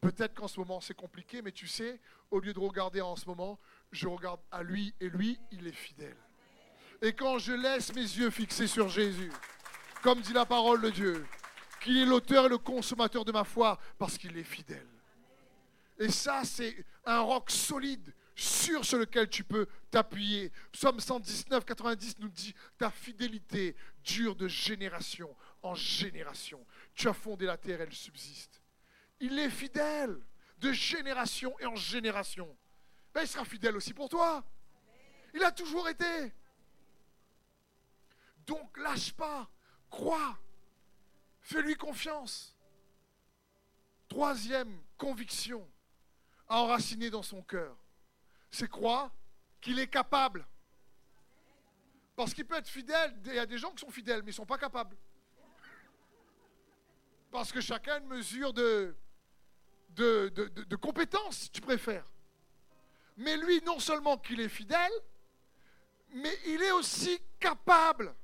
A: Peut-être qu'en ce moment c'est compliqué, mais tu sais, au lieu de regarder en ce moment, je regarde à lui et lui, il est fidèle. Et quand je laisse mes yeux fixés sur Jésus, comme dit la parole de Dieu, qu'il est l'auteur et le consommateur de ma foi, parce qu'il est fidèle. Et ça, c'est un roc solide sûr sur lequel tu peux t'appuyer. Psaume 119, 90 nous dit, ta fidélité dure de génération en génération. Tu as fondé la terre, elle subsiste. Il est fidèle de génération en génération. Ben, il sera fidèle aussi pour toi. Il a toujours été. Donc lâche pas, crois, fais-lui confiance. Troisième conviction à enraciner dans son cœur c'est croire qu'il est capable. Parce qu'il peut être fidèle, il y a des gens qui sont fidèles, mais ils ne sont pas capables. Parce que chacun a une mesure de, de, de compétence, si tu préfères. Mais lui, non seulement qu'il est fidèle, mais il est aussi capable.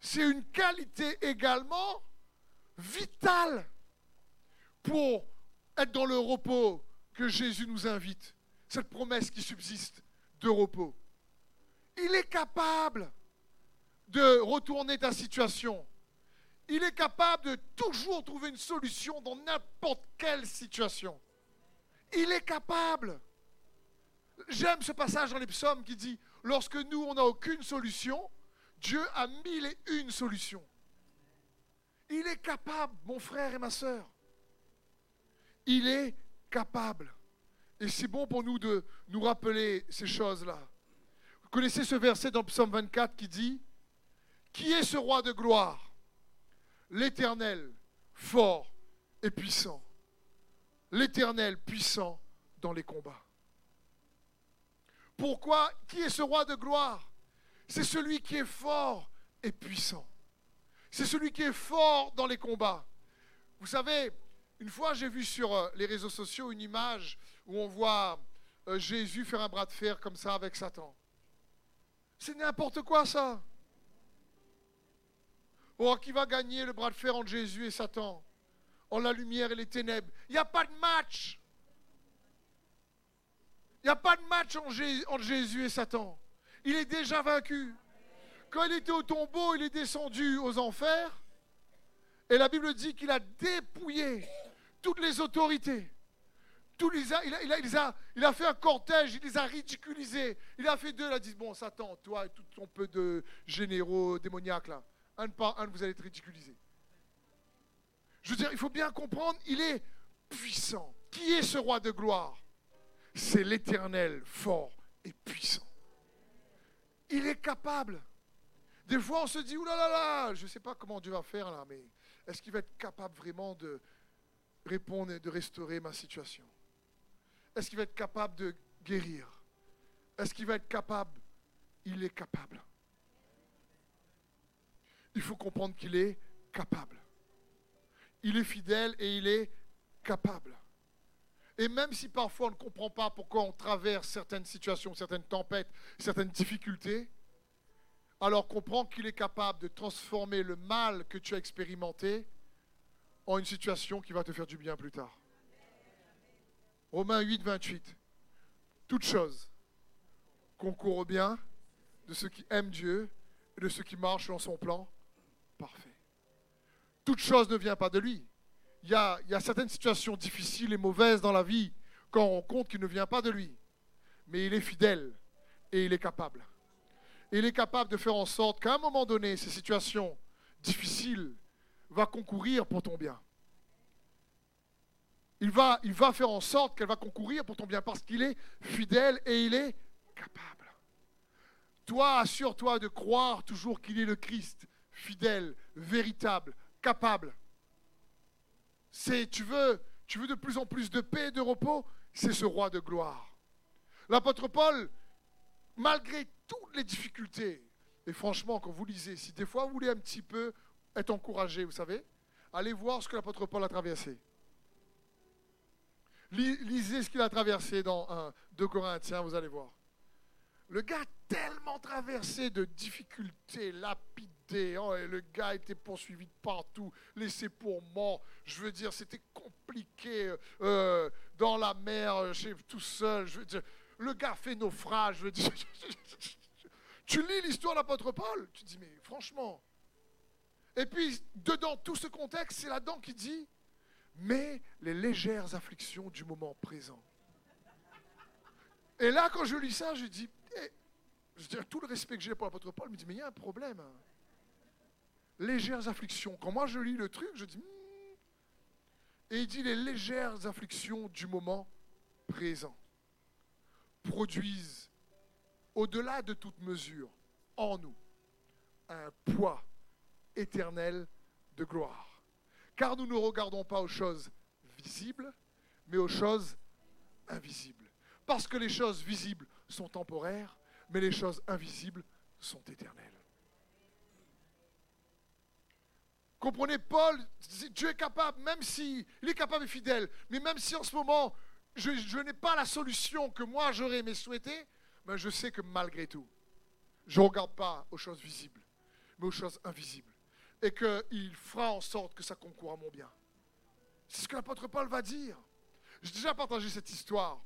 A: C'est une qualité également vitale pour être dans le repos que Jésus nous invite cette promesse qui subsiste de repos. Il est capable de retourner ta situation. Il est capable de toujours trouver une solution dans n'importe quelle situation. Il est capable. J'aime ce passage dans les psaumes qui dit, lorsque nous, on n'a aucune solution, Dieu a mille et une solutions. Il est capable, mon frère et ma soeur. Il est capable. Et c'est bon pour nous de nous rappeler ces choses-là. Vous connaissez ce verset dans Psaume 24 qui dit, Qui est ce roi de gloire? L'Éternel, fort et puissant. L'Éternel, puissant dans les combats. Pourquoi? Qui est ce roi de gloire? C'est celui qui est fort et puissant. C'est celui qui est fort dans les combats. Vous savez, une fois j'ai vu sur euh, les réseaux sociaux une image où on voit euh, Jésus faire un bras de fer comme ça avec Satan. C'est n'importe quoi ça. Oh, qui va gagner le bras de fer entre Jésus et Satan? En la lumière et les ténèbres. Il n'y a pas de match. Il n'y a pas de match entre Jésus et Satan. Il est déjà vaincu. Quand il était au tombeau, il est descendu aux enfers. Et la Bible dit qu'il a dépouillé toutes les autorités il, a, il a fait un cortège, il les a ridiculisés. Il a fait deux, il a dit Bon, Satan, toi et tout ton peu de généraux démoniaques là, un par un, vous allez être ridiculisés. Je veux dire, il faut bien comprendre, il est puissant. Qui est ce roi de gloire? C'est l'éternel, fort et puissant. Il est capable. Des fois, on se dit, oulala, je ne sais pas comment Dieu va faire là, mais est-ce qu'il va être capable vraiment de répondre et de restaurer ma situation? Est-ce qu'il va être capable de guérir? Est-ce qu'il va être capable? Il est capable. Il faut comprendre qu'il est capable. Il est fidèle et il est capable. Et même si parfois on ne comprend pas pourquoi on traverse certaines situations, certaines tempêtes, certaines difficultés, alors comprends qu'il est capable de transformer le mal que tu as expérimenté en une situation qui va te faire du bien plus tard. Romains 8, 28. Toute chose concourt au bien de ceux qui aiment Dieu et de ceux qui marchent dans son plan parfait. Toute chose ne vient pas de lui. Il y, a, certaines situations difficiles et mauvaises dans la vie quand on compte qu'il ne vient pas de lui. Mais il est fidèle et il est capable il est capable de faire en sorte qu'à un moment donné, ces situations difficiles vont concourir pour ton bien. Il va, il va faire en sorte qu'elle va concourir pour ton bien parce qu'il est fidèle et il est capable. Toi, assure-toi de croire toujours qu'il est le Christ, fidèle, véritable, capable. C'est, tu veux, tu veux de plus en plus de paix et de repos, c'est ce roi de gloire. L'apôtre Paul, malgré toutes les difficultés, et franchement, quand vous lisez, si des fois vous voulez un petit peu être encouragé, vous savez, allez voir ce que l'apôtre Paul a traversé. Lisez ce qu'il a traversé dans 1, 2 Corinthiens, vous allez voir. Le gars tellement traversé de difficultés, lapidé, oh, et le gars était poursuivi de partout, laissé pour mort. Je veux dire, c'était compliqué euh, dans la mer, chez, tout seul. Je veux dire, le gars fait naufrage. Je dis, tu lis l'histoire de l'apôtre Paul, tu dis, mais franchement. Et puis, dedans tout ce contexte, c'est là-dedans qui dit, mais les légères afflictions du moment présent. Et là, quand je lis ça, je dis, eh, je dis tout le respect que j'ai pour l'apôtre Paul, me dit, mais il y a un problème. Légères afflictions. Quand moi je lis le truc, je dis, hmm. et il dit les légères afflictions du moment présent produisent, au-delà de toute mesure, en nous, un poids éternel de gloire. Car nous ne regardons pas aux choses visibles, mais aux choses invisibles. Parce que les choses visibles sont temporaires, mais les choses invisibles sont éternelles. Comprenez, Paul, Dieu est capable, même si, il est capable et fidèle, mais même si en ce moment, je, n'ai pas la solution que moi j'aurais aimé souhaiter, mais je sais que malgré tout, je ne regarde pas aux choses visibles, mais aux choses invisibles. Et qu'il fera en sorte que ça concourt à mon bien. C'est ce que l'apôtre Paul va dire. J'ai déjà partagé cette histoire,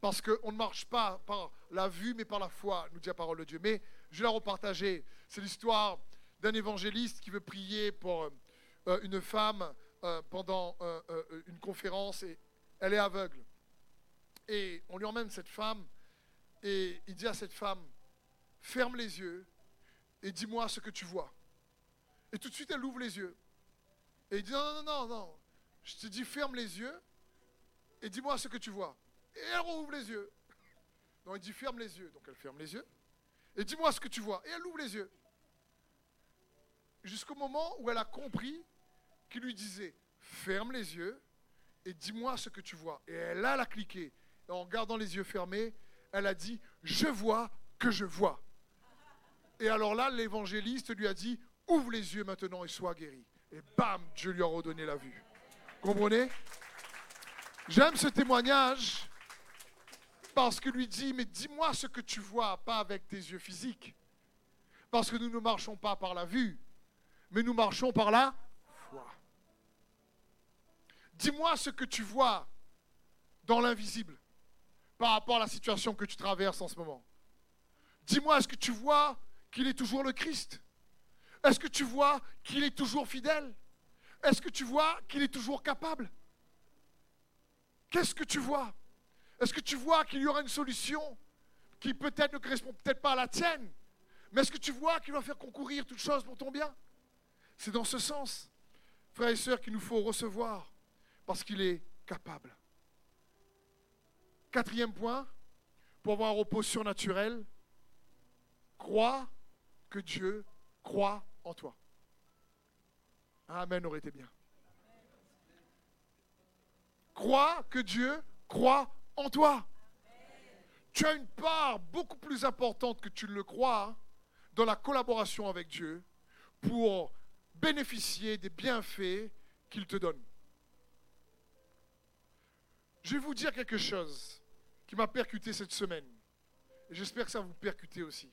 A: parce qu'on ne marche pas par la vue, mais par la foi, nous dit la parole de Dieu. Mais je vais la repartager. C'est l'histoire d'un évangéliste qui veut prier pour euh, une femme euh, pendant euh, une conférence et elle est aveugle. Et on lui emmène cette femme et il dit à cette femme, ferme les yeux et dis-moi ce que tu vois. Et tout de suite, elle ouvre les yeux. Et il dit, non, non, non, non, je te dis, ferme les yeux et dis-moi ce que tu vois. Et elle rouvre les yeux. Donc il dit, ferme les yeux. Donc elle ferme les yeux. Et dis-moi ce que tu vois. Et elle ouvre les yeux. Jusqu'au moment où elle a compris qu'il lui disait, ferme les yeux et dis-moi ce que tu vois. Et elle a la cliqué en gardant les yeux fermés, elle a dit, je vois que je vois. Et alors là, l'évangéliste lui a dit, ouvre les yeux maintenant et sois guéri. Et bam, Dieu lui a redonné la vue. Comprenez? J'aime ce témoignage parce que lui dit, mais dis-moi ce que tu vois, pas avec tes yeux physiques. Parce que nous ne marchons pas par la vue, mais nous marchons par la foi. Dis-moi ce que tu vois dans l'invisible par rapport à la situation que tu traverses en ce moment. Dis-moi, est-ce que tu vois qu'il est toujours le Christ? Est-ce que tu vois qu'il est toujours fidèle? Est-ce que tu vois qu'il est toujours capable? Qu'est-ce que tu vois? Est-ce que tu vois qu'il y aura une solution qui peut-être ne correspond peut-être pas à la tienne Mais est-ce que tu vois qu'il va faire concourir toute chose pour ton bien? C'est dans ce sens, frères et sœurs, qu'il nous faut recevoir parce qu'il est capable. Quatrième point, pour avoir un repos surnaturel, crois que Dieu croit en toi. Amen aurait été bien. Crois que Dieu croit en toi. Tu as une part beaucoup plus importante que tu ne le crois dans la collaboration avec Dieu pour bénéficier des bienfaits qu'il te donne. Je vais vous dire quelque chose qui m'a percuté cette semaine. Et j'espère que ça vous percuter aussi.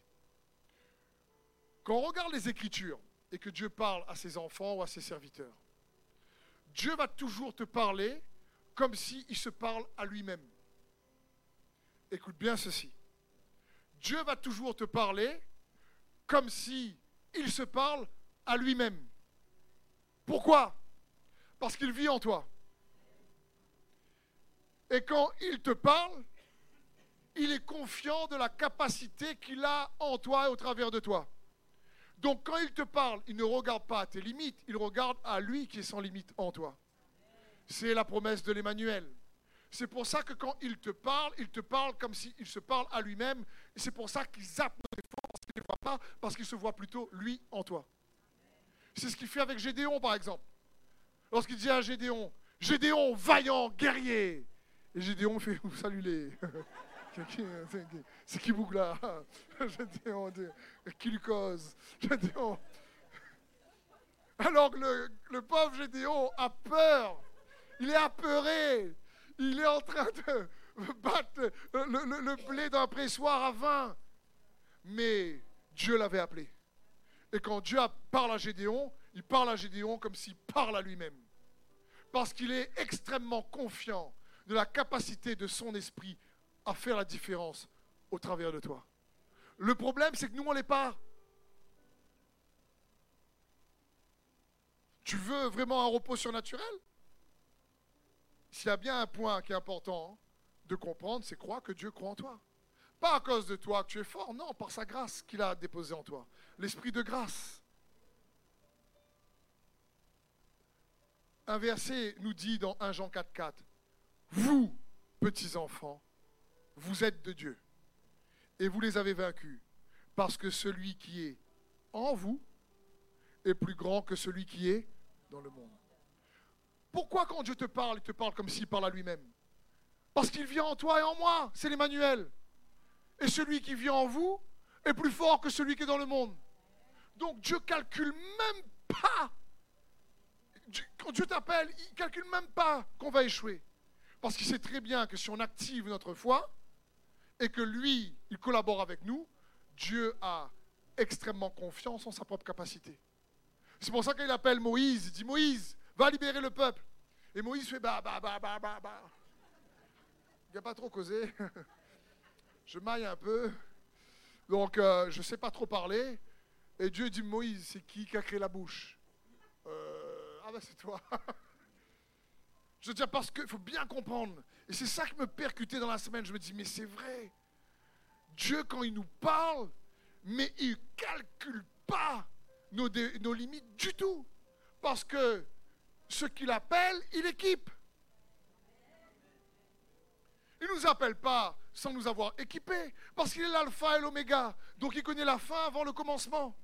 A: Quand on regarde les Écritures et que Dieu parle à ses enfants ou à ses serviteurs, Dieu va toujours te parler comme s'il se parle à lui-même. Écoute bien ceci. Dieu va toujours te parler comme si il se parle à lui-même. Pourquoi? Parce qu'il vit en toi. Et quand il te parle, il est confiant de la capacité qu'il a en toi et au travers de toi. Donc quand il te parle, il ne regarde pas à tes limites, il regarde à lui qui est sans limite en toi. C'est la promesse de l'Emmanuel. C'est pour ça que quand il te parle, il te parle comme s'il se parle à lui-même. C'est pour ça qu'il zappe nos défauts parce qu'il ne les voit pas, parce qu'il se voit plutôt lui en toi. C'est ce qu'il fait avec Gédéon, par exemple. Lorsqu'il dit à Gédéon, Gédéon, vaillant, guerrier. Et Gédéon fait, salut les. C'est qui boucle là Gédéon, qui lui cause Gédéon. Alors que le pauvre Gédéon a peur, il est apeuré, il est en train de battre le, blé d'un pressoir à vin. Mais Dieu l'avait appelé. Et quand Dieu parle à Gédéon, il parle à Gédéon comme s'il parle à lui-même. Parce qu'il est extrêmement confiant de la capacité de son esprit à faire la différence au travers de toi. Le problème, c'est que nous, on n'est pas. Tu veux vraiment un repos surnaturel? S'il y a bien un point qui est important de comprendre, c'est croire que Dieu croit en toi. Pas à cause de toi que tu es fort, non, par sa grâce qu'il a déposée en toi. L'esprit de grâce. Un verset nous dit dans 1 Jean 4, 4, Vous, petits enfants, vous êtes de Dieu et vous les avez vaincus, parce que celui qui est en vous est plus grand que celui qui est dans le monde. Pourquoi quand Dieu te parle, il te parle comme s'il parle à lui-même? Parce qu'il vit en toi et en moi, c'est l'Emmanuel. Et celui qui vit en vous est plus fort que celui qui est dans le monde. Donc Dieu calcule même pas. Quand Dieu t'appelle, il calcule même pas qu'on va échouer. Parce qu'il sait très bien que si on active notre foi, et que lui, il collabore avec nous, Dieu a extrêmement confiance en sa propre capacité. C'est pour ça qu'il appelle Moïse, il dit Moïse, va libérer le peuple. Et Moïse fait bah, bah, bah, bah, bah, bah. Il n'a pas trop causé. je maille un peu. Donc, euh, je ne sais pas trop parler. Et Dieu dit Moïse, c'est qui qui a créé la bouche? Euh, Ah ben c'est toi. je veux dire, parce qu'il faut bien comprendre. Et c'est ça qui me percutait dans la semaine. Je me dis, mais c'est vrai. Dieu, quand il nous parle, mais il ne calcule pas nos limites du tout. Parce que ce qu'il appelle, il équipe. Il ne nous appelle pas sans nous avoir équipés, parce qu'il est l'alpha et l'oméga. Donc il connaît la fin avant le commencement.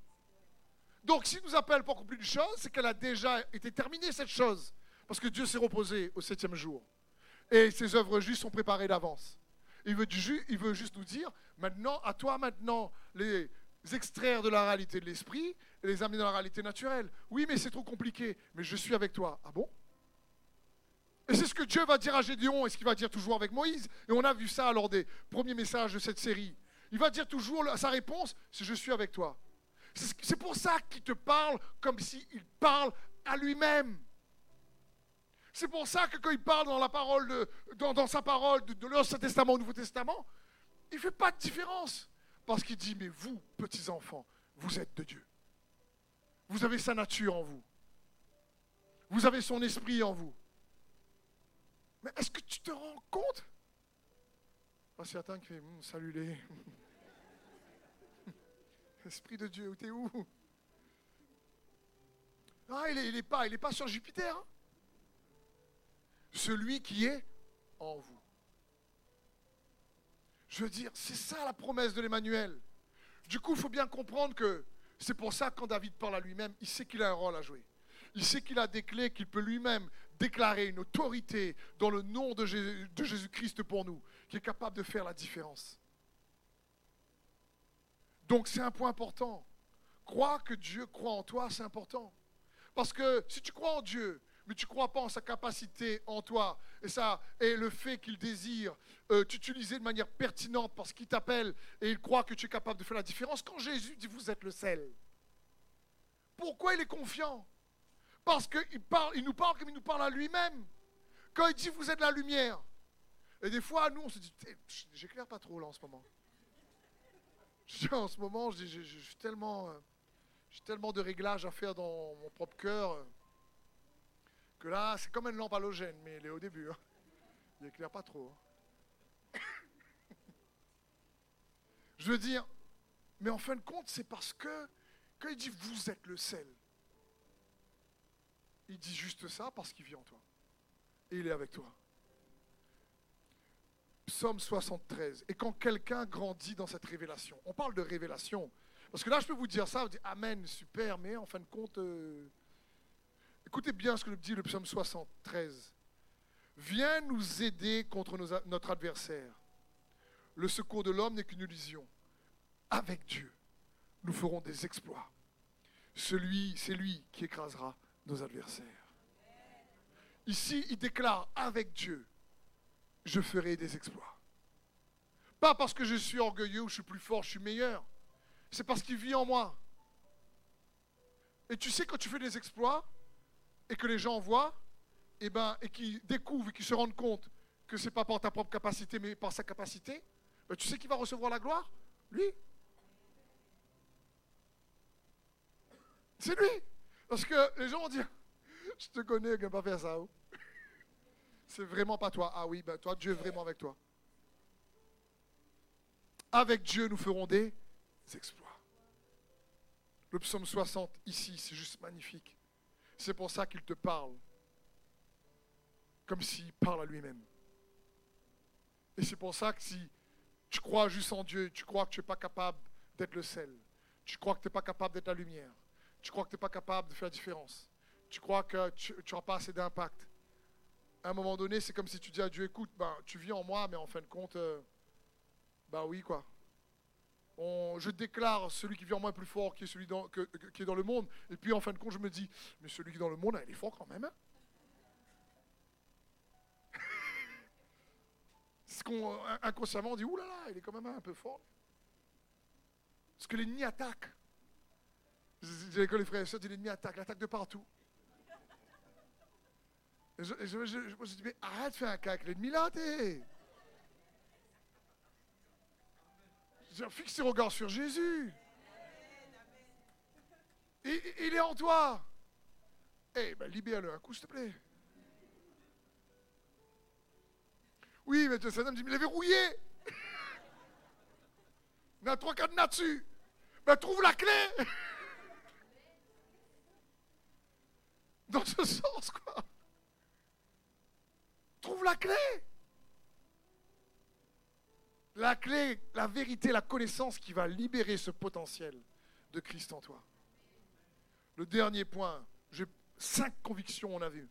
A: Donc s'il nous appelle pour accomplir une chose, c'est qu'elle a déjà été terminée, cette chose. Parce que Dieu s'est reposé au septième jour. Et ses œuvres justes sont préparées d'avance. Il veut, il veut juste nous dire, maintenant, à toi maintenant, les extraire de la réalité de l'esprit et les amener dans la réalité naturelle. Oui, mais c'est trop compliqué, mais je suis avec toi. Ah bon? Et c'est ce que Dieu va dire à Gédéon et ce qu'il va dire toujours avec Moïse. Et on a vu ça lors des premiers messages de cette série. Il va dire toujours sa réponse, c'est je suis avec toi. C'est pour ça qu'il te parle comme s'il parle à lui-même. C'est pour ça que quand il parle dans, la parole de, dans, sa parole de, l'Ancien Testament au Nouveau Testament, il ne fait pas de différence. Parce qu'il dit, mais vous, petits enfants, vous êtes de Dieu. Vous avez sa nature en vous. Vous avez son esprit en vous. Mais est-ce que tu te rends compte? Pas certains qui font hum, Salut les. Esprit de Dieu, t'es où? Ah, il n'est est pas, il est pas sur Jupiter. Hein. Celui qui est en vous. Je veux dire, c'est ça la promesse de l'Emmanuel. Du coup, il faut bien comprendre que c'est pour ça que quand David parle à lui-même, il sait qu'il a un rôle à jouer. Il sait qu'il a des clés, qu'il peut lui-même déclarer une autorité dans le nom de Jésus-Christ pour nous, qui est capable de faire la différence. Donc c'est un point important. Croire que Dieu croit en toi, c'est important. Parce que si tu crois en Dieu, mais tu ne crois pas en sa capacité en toi, et, ça, et le fait qu'il désire euh, t'utiliser de manière pertinente parce qu'il t'appelle et il croit que tu es capable de faire la différence, quand Jésus dit vous êtes le sel, pourquoi il est confiant? Parce qu'il nous parle comme il nous parle à lui-même. Quand il dit vous êtes la lumière, et des fois, nous, on se dit, j'éclaire pas trop là en ce moment. En ce moment, j'ai tellement, euh, tellement de réglages à faire dans mon propre cœur que là, c'est comme une lampe halogène, mais elle est au début. Hein. Il n'éclaire pas trop. Hein. Je veux dire, mais en fin de compte, c'est parce que quand il dit vous êtes le sel, il dit juste ça parce qu'il vit en toi. Et il est avec toi. Psaume 73. Et quand quelqu'un grandit dans cette révélation, on parle de révélation. Parce que là, je peux vous dire ça, vous dites Amen, super, mais en fin de compte, euh, Écoutez bien ce que dit le psaume 73. Viens nous aider contre notre adversaire. Le secours de l'homme n'est qu'une illusion. Avec Dieu, nous ferons des exploits. Celui, c'est lui qui écrasera nos adversaires. Ici, il déclare avec Dieu, je ferai des exploits. Pas parce que je suis orgueilleux ou je suis plus fort, je suis meilleur. C'est parce qu'il vit en moi. Et tu sais, quand tu fais des exploits, et que les gens voient, et, eh ben, et qui découvrent et qui se rendent compte que ce n'est pas par ta propre capacité, mais par sa capacité, ben, tu sais qui va recevoir la gloire? Lui. C'est lui. Parce que les gens vont dire, je te connais, ne pas faire ça. Oh. C'est vraiment pas toi. Ah oui, ben toi, Dieu est vraiment avec toi. Avec Dieu, nous ferons des exploits. Le psaume 60, ici, c'est juste magnifique. C'est pour ça qu'il te parle, comme s'il parle à lui-même. Et c'est pour ça que si tu crois juste en Dieu, tu crois que tu n'es pas capable d'être le sel, tu crois que tu n'es pas capable d'être la lumière, tu crois que tu n'es pas capable de faire la différence, tu crois que tu n'auras pas assez d'impact. À un moment donné, c'est comme si tu dis à Dieu, écoute, ben, tu vis en moi, mais en fin de compte, bah oui, quoi je déclare celui qui vit en moi plus fort qui est celui qui est dans le monde. Et puis en fin de compte, je me dis, mais celui qui est dans le monde, il est fort quand même. Hein Ce qu'on inconsciemment on dit, oulala, il est quand même un peu fort. Parce que l'ennemi attaque. J'ai que les frères et sœurs, l'ennemi attaque, il attaque de partout. Et je, me suis dit, mais arrête de faire un cac, l'ennemi là, t'es. Fixe tes regards sur Jésus. Il, est en toi. Eh ben, libère-le un coup, s'il te plaît. Oui, mais ça me dit, mais il est verrouillé. Il y a trois cadenas dessus. Ben, trouve la clé. Dans ce sens, quoi. Trouve la clé la clé, la vérité, la connaissance qui va libérer ce potentiel de Christ en toi. Le dernier point, j'ai cinq convictions, on a vu,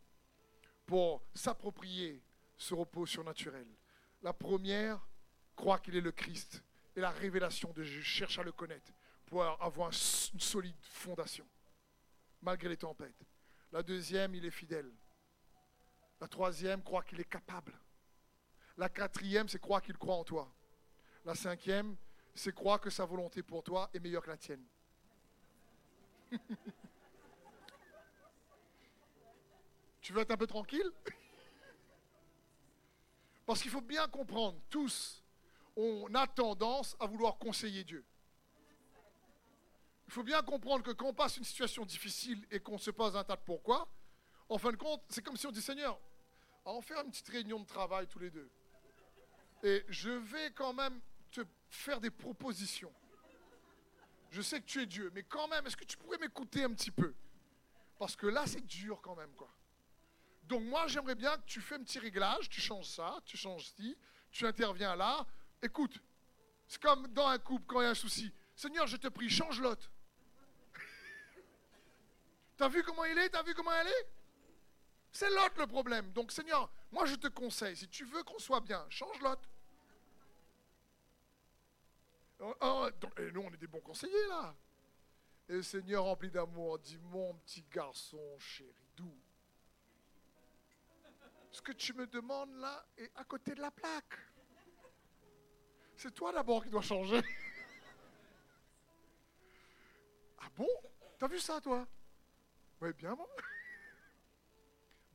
A: pour s'approprier ce repos surnaturel. La première, croire qu'il est le Christ et la révélation de Jésus, cherche à le connaître pour avoir une solide fondation, malgré les tempêtes. La deuxième, il est fidèle. La troisième, croire qu'il est capable. La quatrième, c'est croire qu'il croit en toi. La cinquième, c'est croire que sa volonté pour toi est meilleure que la tienne. tu veux être un peu tranquille? Parce qu'il faut bien comprendre, tous, on a tendance à vouloir conseiller Dieu. Il faut bien comprendre que quand on passe une situation difficile et qu'on se pose un tas de pourquoi, en fin de compte, c'est comme si on dit Seigneur, à en faire une petite réunion de travail tous les deux. Et je vais quand même faire des propositions. Je sais que tu es Dieu, mais quand même, est-ce que tu pourrais m'écouter un petit peu? Parce que là, c'est dur quand même, quoi. Donc moi, j'aimerais bien que tu fais un petit réglage, tu changes ça, tu changes ci, tu interviens là. Écoute, c'est comme dans un couple quand il y a un souci. Seigneur, je te prie, change l'autre. T'as vu comment il est? T'as vu comment elle est? C'est l'autre le problème. Donc Seigneur, moi je te conseille, si tu veux qu'on soit bien, change l'autre. Oh, oh, et nous, on est des bons conseillers là. Et Seigneur rempli d'amour dit, mon petit garçon chéri, doux. Ce que tu me demandes là est à côté de la plaque. C'est toi d'abord qui dois changer. ah bon? T'as vu ça toi? Oui, bien moi.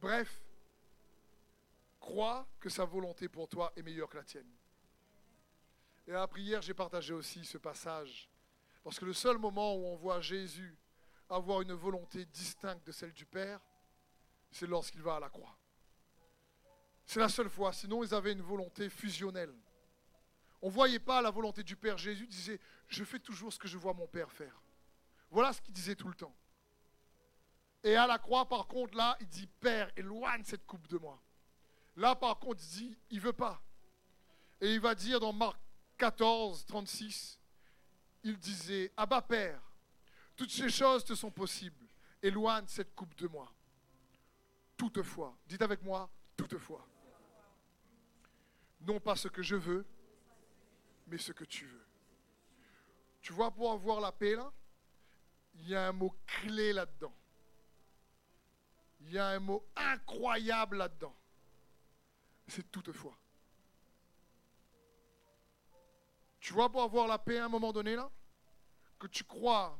A: Bref, crois que sa volonté pour toi est meilleure que la tienne. Et à la prière, j'ai partagé aussi ce passage. Parce que le seul moment où on voit Jésus avoir une volonté distincte de celle du Père, c'est lorsqu'il va à la croix. C'est la seule fois. Sinon, ils avaient une volonté fusionnelle. On ne voyait pas la volonté du Père. Jésus disait, je fais toujours ce que je vois mon Père faire. Voilà ce qu'il disait tout le temps. Et à la croix, par contre, là, il dit, Père, éloigne cette coupe de moi. Là, par contre, il dit, il veut pas. Et il va dire dans Marc 14, 36, il disait, Abba Père, toutes ces choses te sont possibles. Éloigne cette coupe de moi. Toutefois, dites avec moi, toutefois. Non pas ce que je veux, mais ce que tu veux. Tu vois, pour avoir la paix, là, il y a un mot clé là-dedans. Il y a un mot incroyable là-dedans. C'est toutefois. Tu vois, pour avoir la paix à un moment donné, là, que tu crois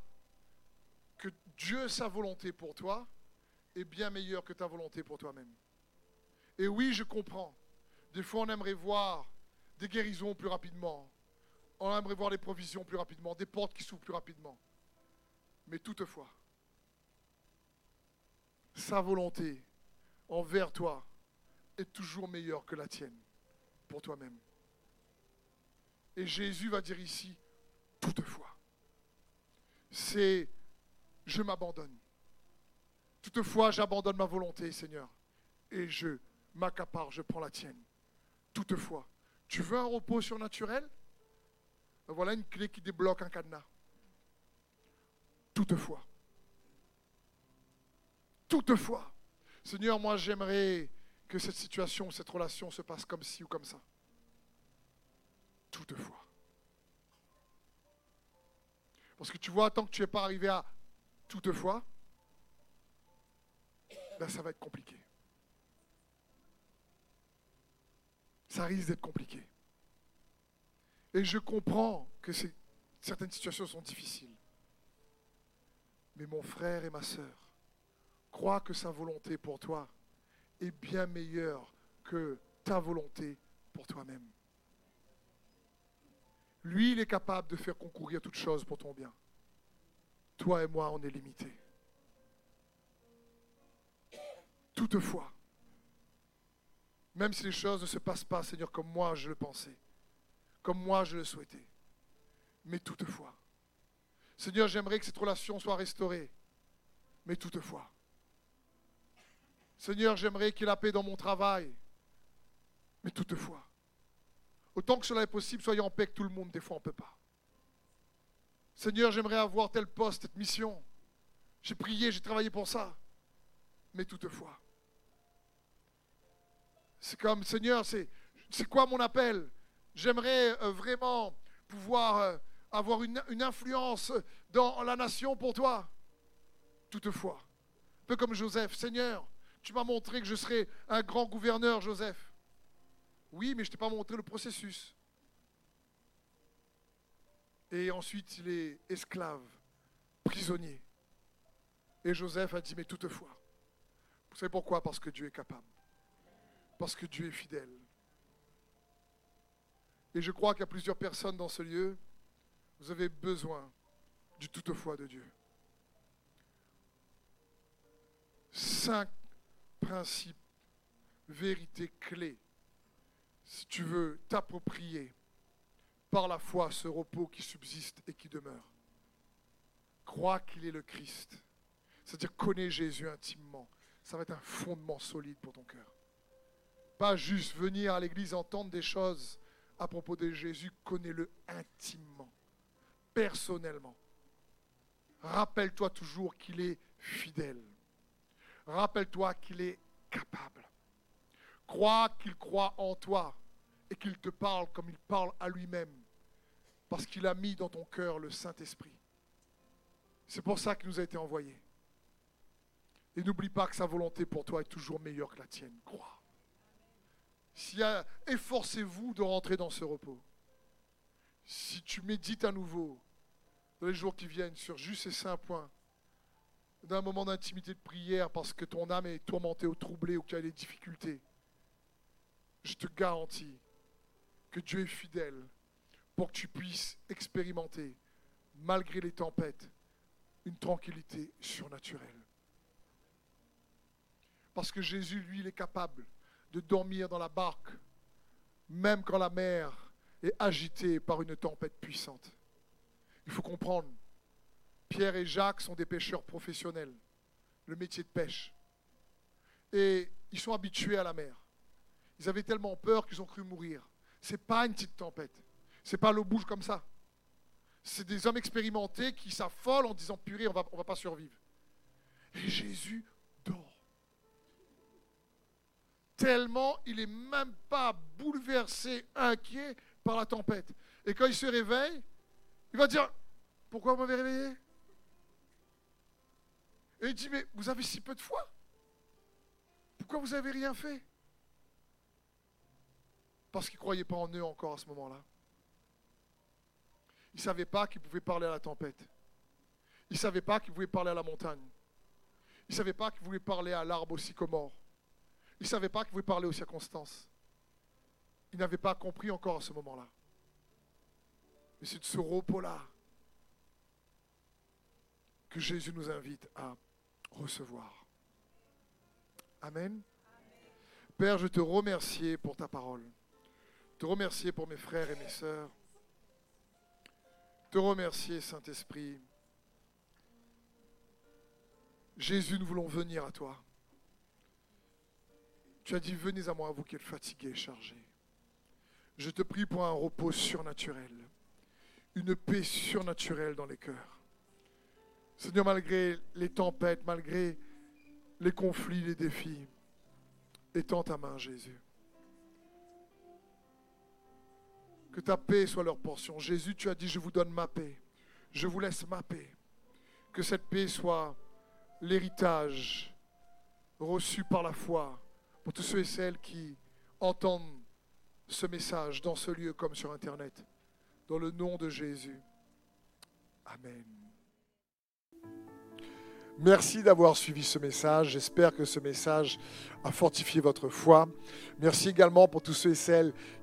A: que Dieu, sa volonté pour toi, est bien meilleure que ta volonté pour toi-même. Et oui, je comprends. Des fois, on aimerait voir des guérisons plus rapidement. On aimerait voir des provisions plus rapidement, des portes qui s'ouvrent plus rapidement. Mais toutefois, sa volonté envers toi est toujours meilleure que la tienne pour toi-même. Et Jésus va dire ici, toutefois, c'est je m'abandonne. Toutefois, j'abandonne ma volonté, Seigneur, et je m'accapare, je prends la tienne. Toutefois, tu veux un repos surnaturel? Ben Voilà une clé qui débloque un cadenas. Toutefois, toutefois, Seigneur, moi j'aimerais que cette situation, cette relation se passe comme ci ou comme ça toutefois. Parce que tu vois, tant que tu n'es pas arrivé à toutefois, ben ça va être compliqué. Ça risque d'être compliqué. Et je comprends que certaines situations sont difficiles. Mais mon frère et ma sœur, crois que sa volonté pour toi est bien meilleure que ta volonté pour toi-même. Lui, il est capable de faire concourir toutes choses pour ton bien. Toi et moi, on est limités. Toutefois, même si les choses ne se passent pas, Seigneur, comme moi je le pensais, comme moi je le souhaitais, mais toutefois, Seigneur, j'aimerais que cette relation soit restaurée, mais toutefois, Seigneur, j'aimerais qu'il y ait la paix dans mon travail, mais toutefois, Autant que cela est possible, soyons en paix avec tout le monde. Des fois, on ne peut pas. Seigneur, j'aimerais avoir tel poste, cette mission. J'ai prié, j'ai travaillé pour ça. Mais toutefois, c'est comme, Seigneur, c'est, quoi mon appel? J'aimerais euh, vraiment pouvoir euh, avoir une, une, influence dans la nation pour toi. Toutefois, un peu comme Joseph, Seigneur, tu m'as montré que je serais un grand gouverneur, Joseph. Oui, mais je ne t'ai pas montré le processus. Et ensuite, il est esclave, prisonnier. Et Joseph a dit, mais toutefois, vous savez pourquoi? Parce que Dieu est capable. Parce que Dieu est fidèle. Et je crois qu'il y a plusieurs personnes dans ce lieu, vous avez besoin du toutefois de Dieu. Cinq principes vérité clé si tu veux t'approprier par la foi ce repos qui subsiste et qui demeure. Crois qu'il est le Christ. C'est-à-dire connais Jésus intimement. Ça va être un fondement solide pour ton cœur. Pas juste venir à l'église entendre des choses à propos de Jésus, connais-le intimement, personnellement. Rappelle-toi toujours qu'il est fidèle. Rappelle-toi qu'il est capable. Crois qu'il croit en toi et qu'il te parle comme il parle à lui-même, parce qu'il a mis dans ton cœur le Saint-Esprit. C'est pour ça qu'il nous a été envoyé. Et n'oublie pas que sa volonté pour toi est toujours meilleure que la tienne. Crois. Si, efforcez-vous de rentrer dans ce repos. Si tu médites à nouveau dans les jours qui viennent sur juste ces cinq points, d'un moment d'intimité de prière parce que ton âme est tourmentée ou troublée ou qu'il y a des difficultés, je te garantis que Dieu est fidèle pour que tu puisses expérimenter, malgré les tempêtes, une tranquillité surnaturelle. Parce que Jésus, lui, il est capable de dormir dans la barque, même quand la mer est agitée par une tempête puissante. Il faut comprendre, Pierre et Jacques sont des pêcheurs professionnels, le métier de pêche. Et ils sont habitués à la mer. Ils avaient tellement peur qu'ils ont cru mourir. Ce n'est pas une petite tempête. Ce n'est pas l'eau bouge comme ça. C'est des hommes expérimentés qui s'affolent en disant purée, on va, ne va pas survivre. Et Jésus dort. Tellement il n'est même pas bouleversé, inquiet par la tempête. Et quand il se réveille, il va dire Pourquoi vous m'avez réveillé? Et il dit Mais vous avez si peu de foi Pourquoi vous n'avez rien fait? Parce qu'ils ne croyaient pas en eux encore à ce moment-là. Ils ne savaient pas qu'ils pouvaient parler à la tempête. Ils ne savaient pas qu'ils pouvaient parler à la montagne. Ils ne savaient pas qu'ils pouvaient parler à l'arbre au sycomore. Ils ne savaient pas qu'ils pouvaient parler aux circonstances. Ils n'avaient pas compris encore à ce moment-là. Mais c'est de ce repos-là que Jésus nous invite à recevoir. Amen. Père, je te remercie pour ta parole. Te remercier pour mes frères et mes sœurs. Te remercier, Saint-Esprit. Jésus, nous voulons venir à toi. Tu as dit, venez à moi, vous qui êtes fatigués et chargés. Je te prie pour un repos surnaturel une paix surnaturelle dans les cœurs. Seigneur, malgré les tempêtes, malgré les conflits, les défis, étends ta main, Jésus. Que ta paix soit leur portion. Jésus, tu as dit, je vous donne ma paix. Je vous laisse ma paix. Que cette paix soit l'héritage reçu par la foi pour tous ceux et celles qui entendent ce message dans ce lieu comme sur Internet. Dans le nom de Jésus. Amen. Merci d'avoir suivi ce message. J'espère que ce message a fortifié votre foi. Merci également pour tous ceux et celles